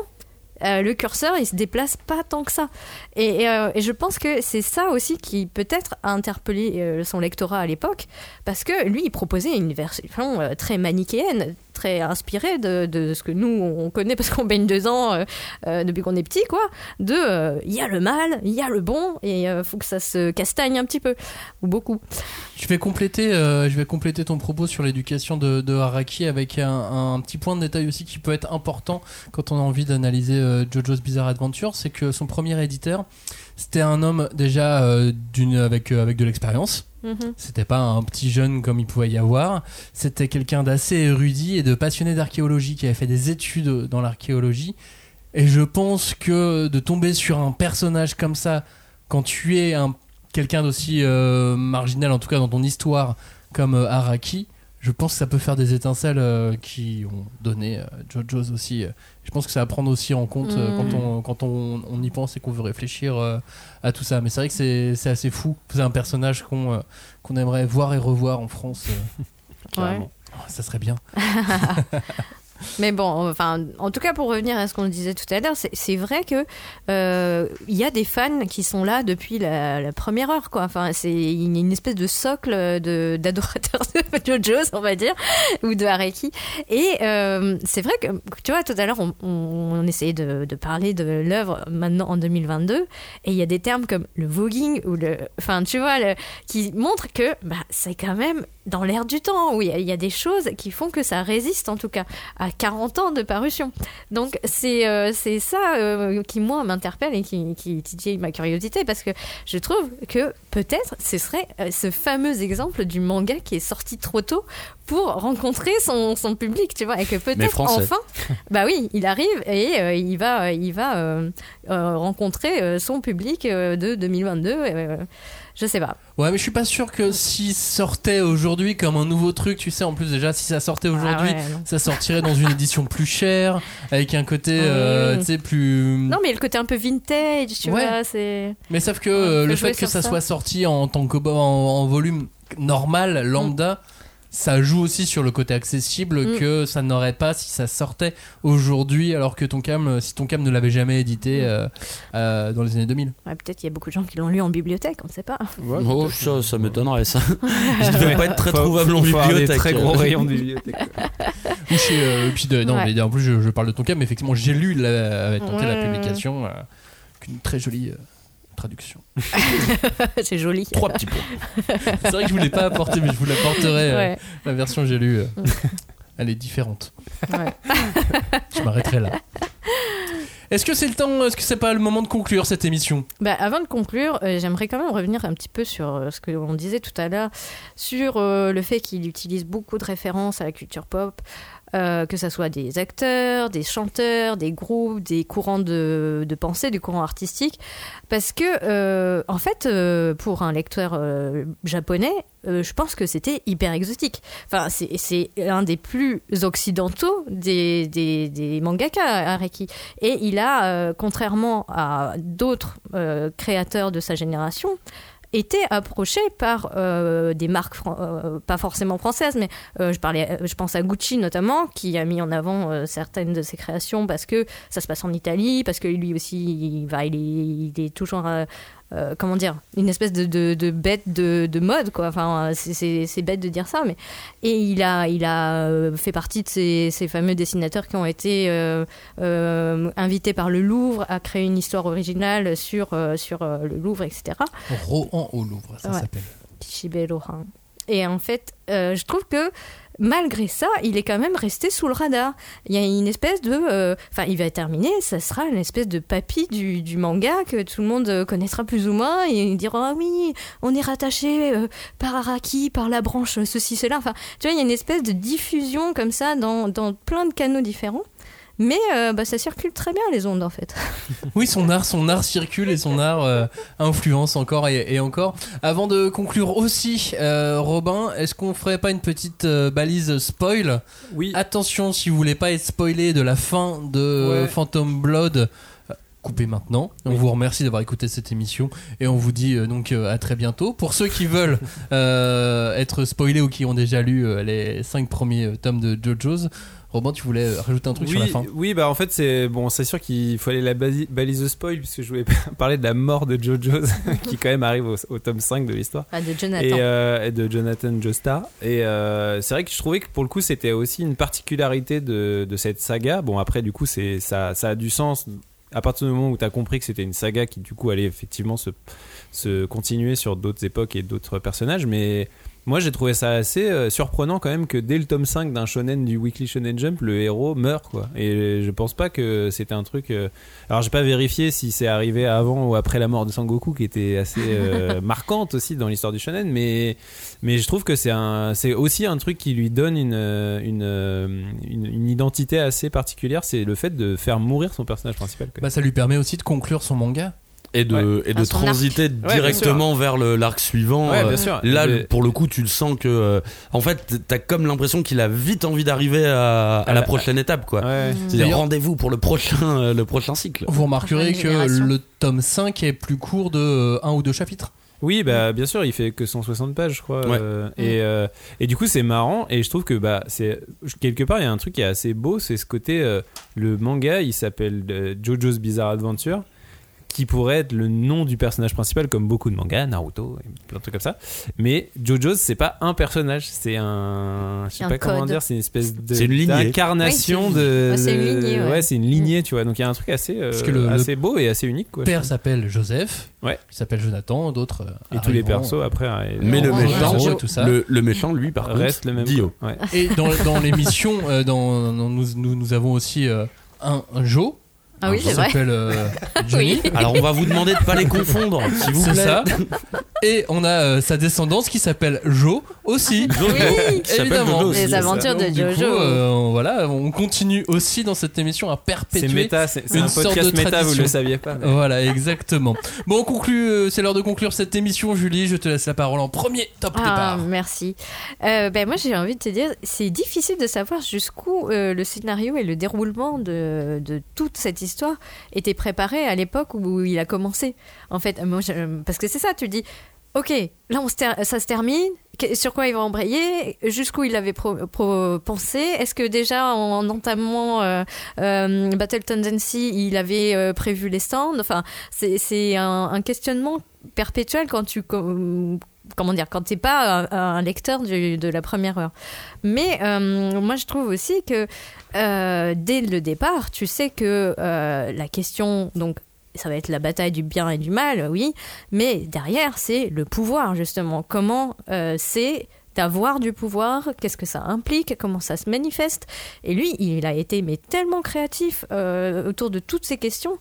Euh, le curseur, il se déplace pas tant que ça. Et, et, euh, je pense que c'est ça aussi qui peut-être a interpellé euh, son lectorat à l'époque, parce que lui, il proposait une version très manichéenne, très inspirée de, ce que nous, on connaît parce qu'on baigne dedans euh, euh, depuis qu'on est petit, quoi. De, euh, il y a le mal, il y a le bon, et il faut que ça se castagne un petit peu, ou beaucoup. Je vais compléter, euh, je vais compléter ton propos sur l'éducation de, Haraki avec un, un petit point de détail aussi qui peut être important quand on a envie d'analyser euh, JoJo's Bizarre Adventure, c'est que son premier éditeur, c'était un homme déjà euh, d'une avec euh, avec de l'expérience. Mhm. C'était pas un petit jeune comme il pouvait y avoir. C'était quelqu'un d'assez érudit et de passionné d'archéologie qui avait fait des études dans l'archéologie. Et je pense que de tomber sur un personnage comme ça, quand tu es un quelqu'un d'aussi euh, marginal, en tout cas dans ton histoire, comme euh, Araki, je pense que ça peut faire des étincelles euh, qui ont donné euh, JoJo's aussi. euh. je pense que ça à prendre aussi en compte euh, Mm. quand, on, quand on, on y pense et qu'on veut réfléchir euh, à tout ça. Mais c'est vrai que c'est c'est assez fou. C'est un personnage qu'on euh, qu'on aimerait voir et revoir en France. euh. [LAUGHS] Carrément. Oh, ça serait bien. [LAUGHS] Mais bon, enfin, en tout cas, pour revenir à ce qu'on disait tout à l'heure, c'est- vrai que euh, il y a des fans qui sont là depuis la, première heure, quoi. Enfin, c'est une, espèce de socle d'adorateurs de [LAUGHS] JoJo's, on va dire, ou de Hareki. Et euh, c'est vrai que, tu vois, tout à l'heure, on, on, essayait de, parler de l'œuvre maintenant en 2022, et il y a des termes comme le voguing ou le, enfin, tu vois, qui montrent que bah, c'est quand même dans l'air du temps, où il y, a- des choses qui font que ça résiste, en tout cas, 40 ans de parution. Donc c'est euh, c'est ça euh, qui moi m'interpelle et qui, qui titille ma curiosité parce que je trouve que peut-être ce serait euh, ce fameux exemple du manga qui est sorti trop tôt pour rencontrer son, son public, tu vois, et que peut-être enfin, [LAUGHS] bah oui, il arrive et euh, il va il va rencontrer son public de 2022. Je sais pas. Ouais, mais je suis pas sûr que s'il sortait aujourd'hui comme un nouveau truc, tu sais, en plus déjà, si ça sortait aujourd'hui, Ah ouais, non. ça sortirait dans une édition plus chère, avec un côté, [LAUGHS] euh, Mm. tu sais, plus. Non, mais le côté un peu vintage, tu Ouais. vois, c'est. Mais sauf que euh, le fait que ça, ça. soit sorti en tant que en, en volume normal, lambda, ça joue aussi sur le côté accessible Mm. que ça n'aurait pas si ça sortait aujourd'hui, alors que ton cam, si ton cam ne l'avait jamais édité Mm. euh, euh, dans les années 2000. Ouais, peut-être il y a beaucoup de gens qui l'ont lu en bibliothèque, on ne sait pas. Oh, ça, ça m'étonnerait ça. [LAUGHS] Il devait pas être très Faut- trouvable en faut avoir des bibliothèque. très gros [LAUGHS] rayons de bibliothèque. Ou chez, euh, et puis de- non, Ouais. mais en plus je, je parle de ton cam, mais effectivement j'ai lu, la, tenté la Ouais. publication, euh, qu'une très jolie euh, traduction. [LAUGHS] c'est joli. Trois petits points. C'est vrai que je voulais pas apporter, mais je vous l'apporterai euh, Ouais. la version que j'ai lue. euh. Elle est différente. Ouais. [LAUGHS] Je m'arrêterai là. Est-ce que c'est le temps, est-ce que c'est pas le moment de conclure cette émission? Bah, avant de conclure, euh, j'aimerais quand même revenir un petit peu sur euh, ce que l'on disait tout à l'heure, sur euh, le fait qu'il utilise beaucoup de références à la culture pop, euh, que ce soit des acteurs, des chanteurs, des groupes, des courants de, pensée, du courant artistique. Parce que, euh, en fait, euh, pour un lecteur euh, japonais, je pense que c'était hyper exotique. Enfin, c'est un des plus occidentaux des, des, des mangaka. Et il a, contrairement à d'autres créateurs de sa génération, été approché par euh, des marques, euh, pas forcément françaises, mais euh, je, pense à Gucci notamment, qui a mis en avant certaines de ses créations parce que ça se passe en Italie, parce que lui aussi, il, va, il est toujours, euh, comment dire, une espèce de, de, de bête de, de mode, quoi. Enfin, euh, c'est- bête de dire ça, mais et il a, il a euh, fait partie de ces, ces fameux dessinateurs qui ont été euh, euh, invités par le Louvre à créer une histoire originale sur, sur le Louvre, etc. Rohan au Louvre, ça Ouais. s'appelle. Shibero-han. Et en fait, je trouve que malgré ça, il est quand même resté sous le radar. Il y a une espèce de... euh, Enfin, il va terminer, ça sera une espèce de papy du, manga que tout le monde euh, connaîtra plus ou moins et il dira ah oui, on est rattaché euh, par Araki, par la branche ceci, cela. Enfin, tu vois, il y a une espèce de diffusion comme ça dans, dans plein de canaux différents. Mais euh, bah, ça circule très bien les ondes en fait. [LAUGHS] Oui, son art, son art circule et son art euh, influence encore et, et encore. Avant de conclure aussi, euh, Robin, est-ce qu'on ferait pas une petite euh, balise spoil? Oui. Attention, si vous voulez pas être spoilé de la fin de Ouais. Phantom Blood. Coupez maintenant. On vous remercie d'avoir écouté cette émission et on vous dit euh, donc euh, à très bientôt. Pour ceux qui veulent [LAUGHS] euh, être spoilés ou qui ont déjà lu euh, les cinq premiers euh, tomes de JoJo's, Robin, tu voulais euh, rajouter un truc oui, sur la fin? oui, bah en fait c'est bon, c'est sûr qu'il faut aller la basi- balise spoil puisque je voulais [LAUGHS] parler de la mort de Jojo's [LAUGHS] qui quand même arrive au, au tome 5 de l'histoire. Ah, de Jonathan. Et, euh, et de Jonathan Joestar. Et euh, c'est vrai que je trouvais que pour le coup c'était aussi une particularité de, de cette saga. Bon après du coup c'est ça, ça a du sens à partir du moment où tu as compris que c'était une saga qui du coup allait effectivement se, se continuer sur d'autres époques et d'autres personnages. Mais moi j'ai trouvé ça assez euh, surprenant quand même que dès le tome 5 d'un shonen du Weekly Shonen Jump, le héros meurt quoi. Et je pense pas que c'était un truc... euh, Alors j'ai pas vérifié si c'est arrivé avant ou après la mort de Sangoku qui était assez euh, [LAUGHS] marquante aussi dans l'histoire du shonen, mais mais je trouve que c'est un c'est aussi un truc qui lui donne une une, une, une identité assez particulière, c'est le fait de faire mourir son personnage principal. quoi. Bah, ça lui permet aussi de conclure son manga. Et de, Ouais. et de arc. transiter directement vers le- l'arc suivant. Ouais, Euh, bien sûr. Là, Mais- pour le coup, tu le sens que. euh, en fait, t'as comme l'impression qu'il a vite envie d'arriver à, à À la prochaine étape, quoi. Ouais. C'est D'ailleurs- rendez-vous pour le prochain, euh, le prochain cycle. Vous remarquerez que le tome 5 est plus court de euh, un ou deux chapitres. Oui, bah bien sûr, il fait que 160 pages, je crois. Ouais. euh, et, euh, et du coup, c'est marrant. Et je trouve que bah c'est quelque part, il y a un truc qui est assez beau, c'est ce côté. euh, le manga, il s'appelle euh, JoJo's Bizarre Adventure, qui pourrait être le nom du personnage principal, comme beaucoup de mangas, Naruto, et plein de trucs comme ça. Mais JoJo's, c'est pas un personnage, c'est un, je sais Un pas comment dire, c'est une espèce de C'est une lignée. d'incarnation Oui, c'est- de. ouais, c'est une lignée, ouais. c'est une lignée, tu vois. Donc il y a un truc assez, euh, Parce que le- assez beau et assez unique, quoi. père s'appelle Joseph, Ouais. il s'appelle Jonathan, d'autres. euh, Et tous les persos après. euh, Mais le Oh, méchant, Jojo. et tout ça. le, le méchant, lui, par contre, reste le même. Dio. Ouais. Et dans, dans l'émission, euh, dans, dans- nous, nous, nous avons aussi euh, un, un Joe. Ah oui, qui c'est vrai. s'appelle euh, [LAUGHS] Johnny. Oui. Alors, on va vous demander de pas les confondre, s'il vous C'est plaît. ça. Et on a euh, sa descendance qui s'appelle Jo aussi. Oui. Qui s'appelle Évidemment. Jojo aussi. Les aventures de Donc, du coup, Jojo. euh, on- voilà, on continue aussi dans cette émission à perpétuer. C'est méta, c'est un sorte podcast de méta, vous le saviez pas. mais- Voilà, exactement. Bon, on conclut. euh, c'est l'heure de conclure cette émission. Julie, je te laisse la parole en premier top Ah, départ. merci. Euh, ben moi, j'ai envie de te dire, c'est difficile de savoir jusqu'où euh, le scénario et le déroulement de, de toute cette histoire étaient préparés à l'époque où il a commencé. En fait, je- parce que c'est ça, tu dis, ok, là, on se ça se termine. Sur quoi il va embrayer Jusqu'où il avait pensé Est-ce que déjà en entamant euh, euh, Battle Tendency, il avait euh, prévu les stands? Enfin, c'est un questionnement perpétuel quand tu com- comment dire quand t'es pas un, lecteur de la première heure. Mais euh, moi je trouve aussi que euh, dès le départ, tu sais que euh, la question donc ça va être la bataille du bien et du mal, oui, mais derrière c'est le pouvoir justement. Comment c'est d'avoir du pouvoir, qu'est-ce que ça implique, comment ça se manifeste. Et lui, il a été mais tellement créatif autour de toutes ces questions.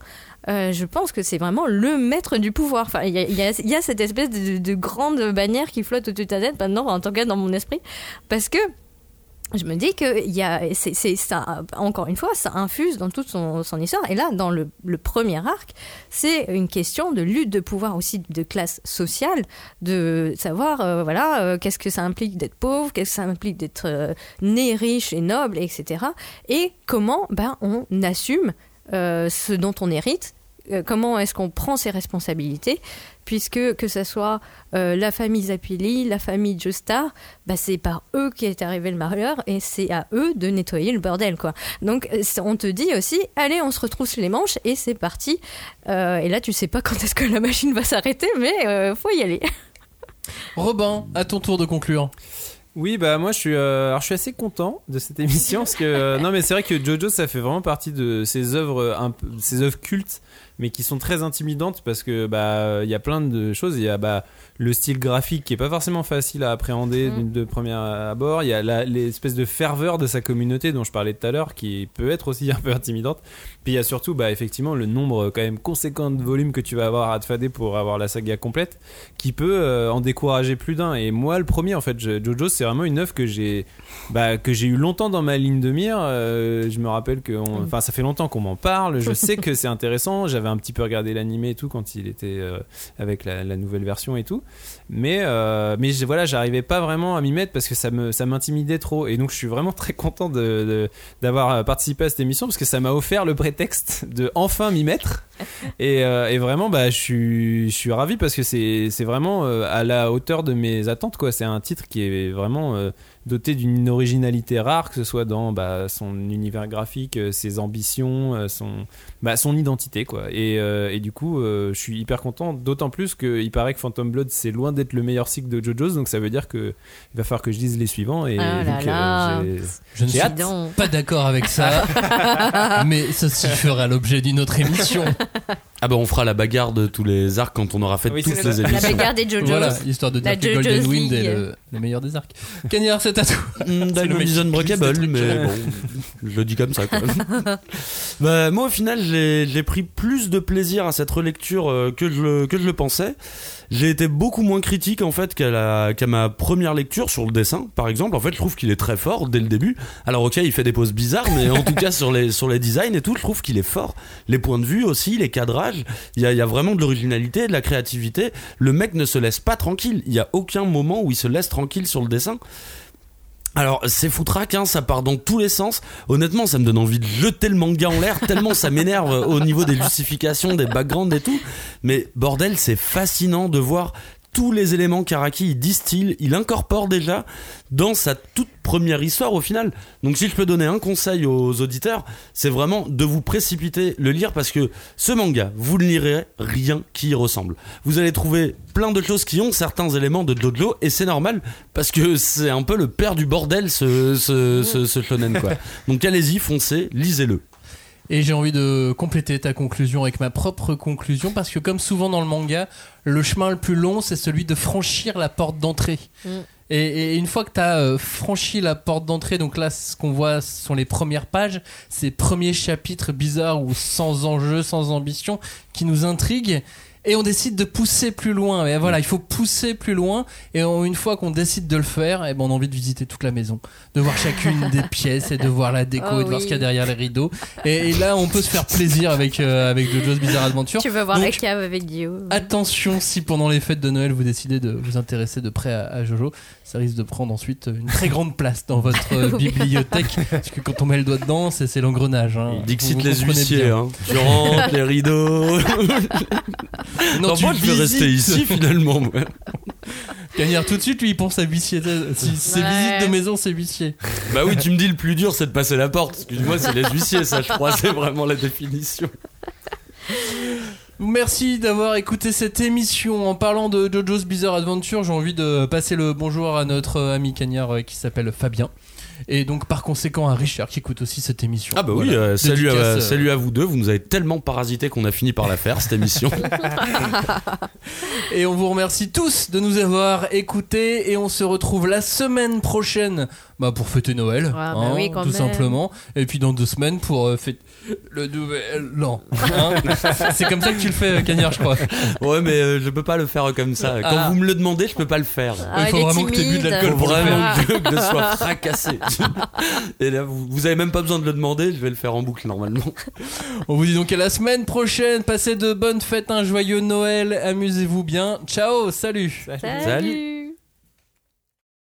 Euh, je pense que c'est vraiment le maître du pouvoir. Enfin, il y a, cette espèce de, de grande bannière qui flotte au-dessus de ta tête maintenant, en tout cas dans mon esprit, parce que je me dis que y a, encore une fois, ça infuse dans toute son, histoire. Et là, dans le, premier arc, c'est une question de lutte de pouvoir aussi de classe sociale, de savoir, euh, voilà, euh, qu'est-ce que ça implique d'être pauvre, qu'est-ce que ça implique d'être né riche et noble, etc. Et comment ben, on assume ce dont on hérite. Euh, Comment est-ce qu'on prend ses responsabilités Puisque que ce soit euh, la famille Zapili, la famille Joestar, bah, c'est par eux qu'est arrivé le malheur et c'est à eux de nettoyer le bordel quoi. Donc euh, on te dit aussi allez on se retrousse les manches et c'est parti. Euh, et là tu sais pas quand est-ce que la machine va s'arrêter mais euh, faut y aller. [LAUGHS] Robin, à ton tour de conclure. Oui, bah moi je suis, euh, alors, je suis assez content de cette émission parce que euh, non mais c'est vrai que Jojo ça fait vraiment partie de ces œuvres un peu, ces œuvres cultes mais qui sont très intimidantes parce que bah il y a plein de choses. Il y a bah le style graphique qui est pas forcément facile à appréhender Mm. de premier abord. Il y a l'espèce de ferveur de sa communauté dont je parlais tout à l'heure qui peut être aussi [LAUGHS] un peu intimidante. Puis il y a surtout bah effectivement le nombre euh, quand même conséquent de volumes que tu vas avoir à te fader pour avoir la saga complète qui peut euh, en décourager plus d'un. Et moi, le premier, en fait, je- Jojo, c'est vraiment une œuvre que j'ai, bah, que j'ai eu longtemps dans ma ligne de mire. Euh, je me rappelle que, on- enfin, ça fait longtemps qu'on m'en parle. Je [LAUGHS] sais que c'est intéressant. J'avais un petit peu regardé l'animé et tout quand il était euh, avec la, la nouvelle version et tout. Mais, euh, mais voilà, j'arrivais pas vraiment à m'y mettre parce que ça me, ça m'intimidait trop. Et donc, je suis vraiment très content de, d'avoir euh, participé à cette émission parce que ça m'a offert le prétexte de enfin m'y mettre. [LAUGHS] Et, euh, et vraiment, bah, je suis, je suis ravi parce que c'est, c'est vraiment à la hauteur de mes attentes. Quoi. C'est un titre qui est vraiment doté d'une originalité rare, que ce soit dans bah, son univers graphique, euh, ses ambitions, euh, son, bah, son identité. Quoi. Et, euh, et du coup, euh, je suis hyper content, d'autant plus qu'il paraît que Phantom Blood, c'est loin d'être le meilleur cycle de JoJo's, donc ça veut dire qu'il va falloir que je lise les suivants. Et Ah là là. euh, Je ne suis hâte. Pas d'accord avec ça, [LAUGHS] mais ceci fera l'objet d'une autre émission. [LAUGHS] Ah bah on fera la bagarre de tous les arcs quand on aura fait Oui, toutes les ça. la émissions. bagarre des JoJo's. Voilà, histoire de La dire que JoJo's Golden Wind est le, le meilleur des arcs. Cagnard, c'est à toi. [LAUGHS] C'est le Diamond is Unbreakable, mais bon, je le dis comme ça. Quoi. [LAUGHS] bah, moi, au final, j'ai j'ai pris plus de plaisir à cette relecture euh, que je le, que je le pensais. J'ai été beaucoup moins critique en fait qu'à ma première lecture sur le dessin, par exemple. En fait, je trouve qu'il est très fort dès le début. Alors, ok, il fait des poses bizarres, mais en tout cas sur les sur les designs et tout, je trouve qu'il est fort. Les points de vue aussi, les cadrages, il y a, y a vraiment de l'originalité, de la créativité. Le mec ne se laisse pas tranquille. Il y a aucun moment où il se laisse tranquille sur le dessin. Alors c'est foutraque, hein, ça part dans tous les sens. Honnêtement, ça me donne envie de jeter le manga en l'air tellement ça m'énerve au niveau des justifications, des backgrounds et tout. Mais bordel, c'est fascinant de voir tous les éléments qu'Araki il distille, il incorpore déjà dans sa toute première histoire au final. Donc si je peux donner un conseil aux auditeurs, c'est vraiment de vous précipiter le lire parce que ce manga, vous ne lirez rien qui y ressemble. Vous allez trouver plein de choses qui ont certains éléments de Jojo et c'est normal parce que c'est un peu le père du bordel ce, ce, ce, ce shonen quoi. [LAUGHS] Donc allez-y, foncez, lisez-le. Et j'ai envie de compléter ta conclusion avec ma propre conclusion parce que comme souvent dans le manga, le chemin le plus long c'est celui de franchir la porte d'entrée. Mm. Et, et une fois que tu as franchi la porte d'entrée, donc là ce qu'on voit ce sont les premières pages, ces premiers chapitres bizarres ou sans enjeu, sans ambition, qui nous intriguent. Et on décide de pousser plus loin. Et voilà, il faut pousser plus loin. Et on- une fois qu'on décide de le faire, et ben on a envie de visiter toute la maison, de voir chacune [LAUGHS] des pièces et de voir la déco Oh et de voir ce qu'il y a derrière les rideaux. Et, et là, on peut se faire plaisir avec avec, euh, avec JoJo's Bizarre Adventure. Tu veux voir la cave avec Guillaume Attention si pendant les fêtes de Noël vous décidez de vous intéresser de près à, à Jojo, ça risque de prendre ensuite une très grande place dans votre [LAUGHS] bibliothèque [LAUGHS] parce que quand on met le doigt dedans, c'est c'est l'engrenage. Hein. Dixit les huissiers, hein. Tu rentres, les rideaux. [LAUGHS] Non, Non, tu moi je vais visites. rester ici finalement. moi. Cagnard tout de suite, lui il pense à huissier. Si c'est Ouais. visite de maison, c'est huissier. Bah oui, tu me dis le plus dur c'est de passer la porte. Excuse-moi, c'est les huissiers, ça je crois, c'est vraiment la définition. Merci d'avoir écouté cette émission. En parlant de JoJo's Bizarre Adventure, j'ai envie de passer le bonjour à notre ami Cagnard euh, qui s'appelle Fabien. Et donc par conséquent à Richard qui écoute aussi cette émission. Ah bah oui, Voilà. euh, salut, à, euh, salut à vous deux, vous nous avez tellement parasité qu'on a fini par la faire cette émission. [LAUGHS] [LAUGHS] Et on vous remercie tous de nous avoir écoutés et on se retrouve la semaine prochaine bah, pour fêter Noël, Ah, bah hein, oui, quand tout même. simplement. Et puis dans deux semaines pour euh, fêter le nouvel an. hein. [LAUGHS] C'est comme ça que tu le fais, Cagnard, je crois. ouais mais euh, je peux pas le faire comme ça. Quand Ah. vous me le demandez, je peux pas le faire. Ah, Il faut il vraiment que t'aies bu de timide. l'alcool pour vraiment que je sois fracassé. [LAUGHS] Et là, vous, vous avez même pas besoin de le demander, je vais le faire en boucle normalement. [LAUGHS] On vous dit donc à la semaine prochaine. Passez de bonnes fêtes, un joyeux Noël. Amusez-vous bien. Ciao, salut. Salut. Salut.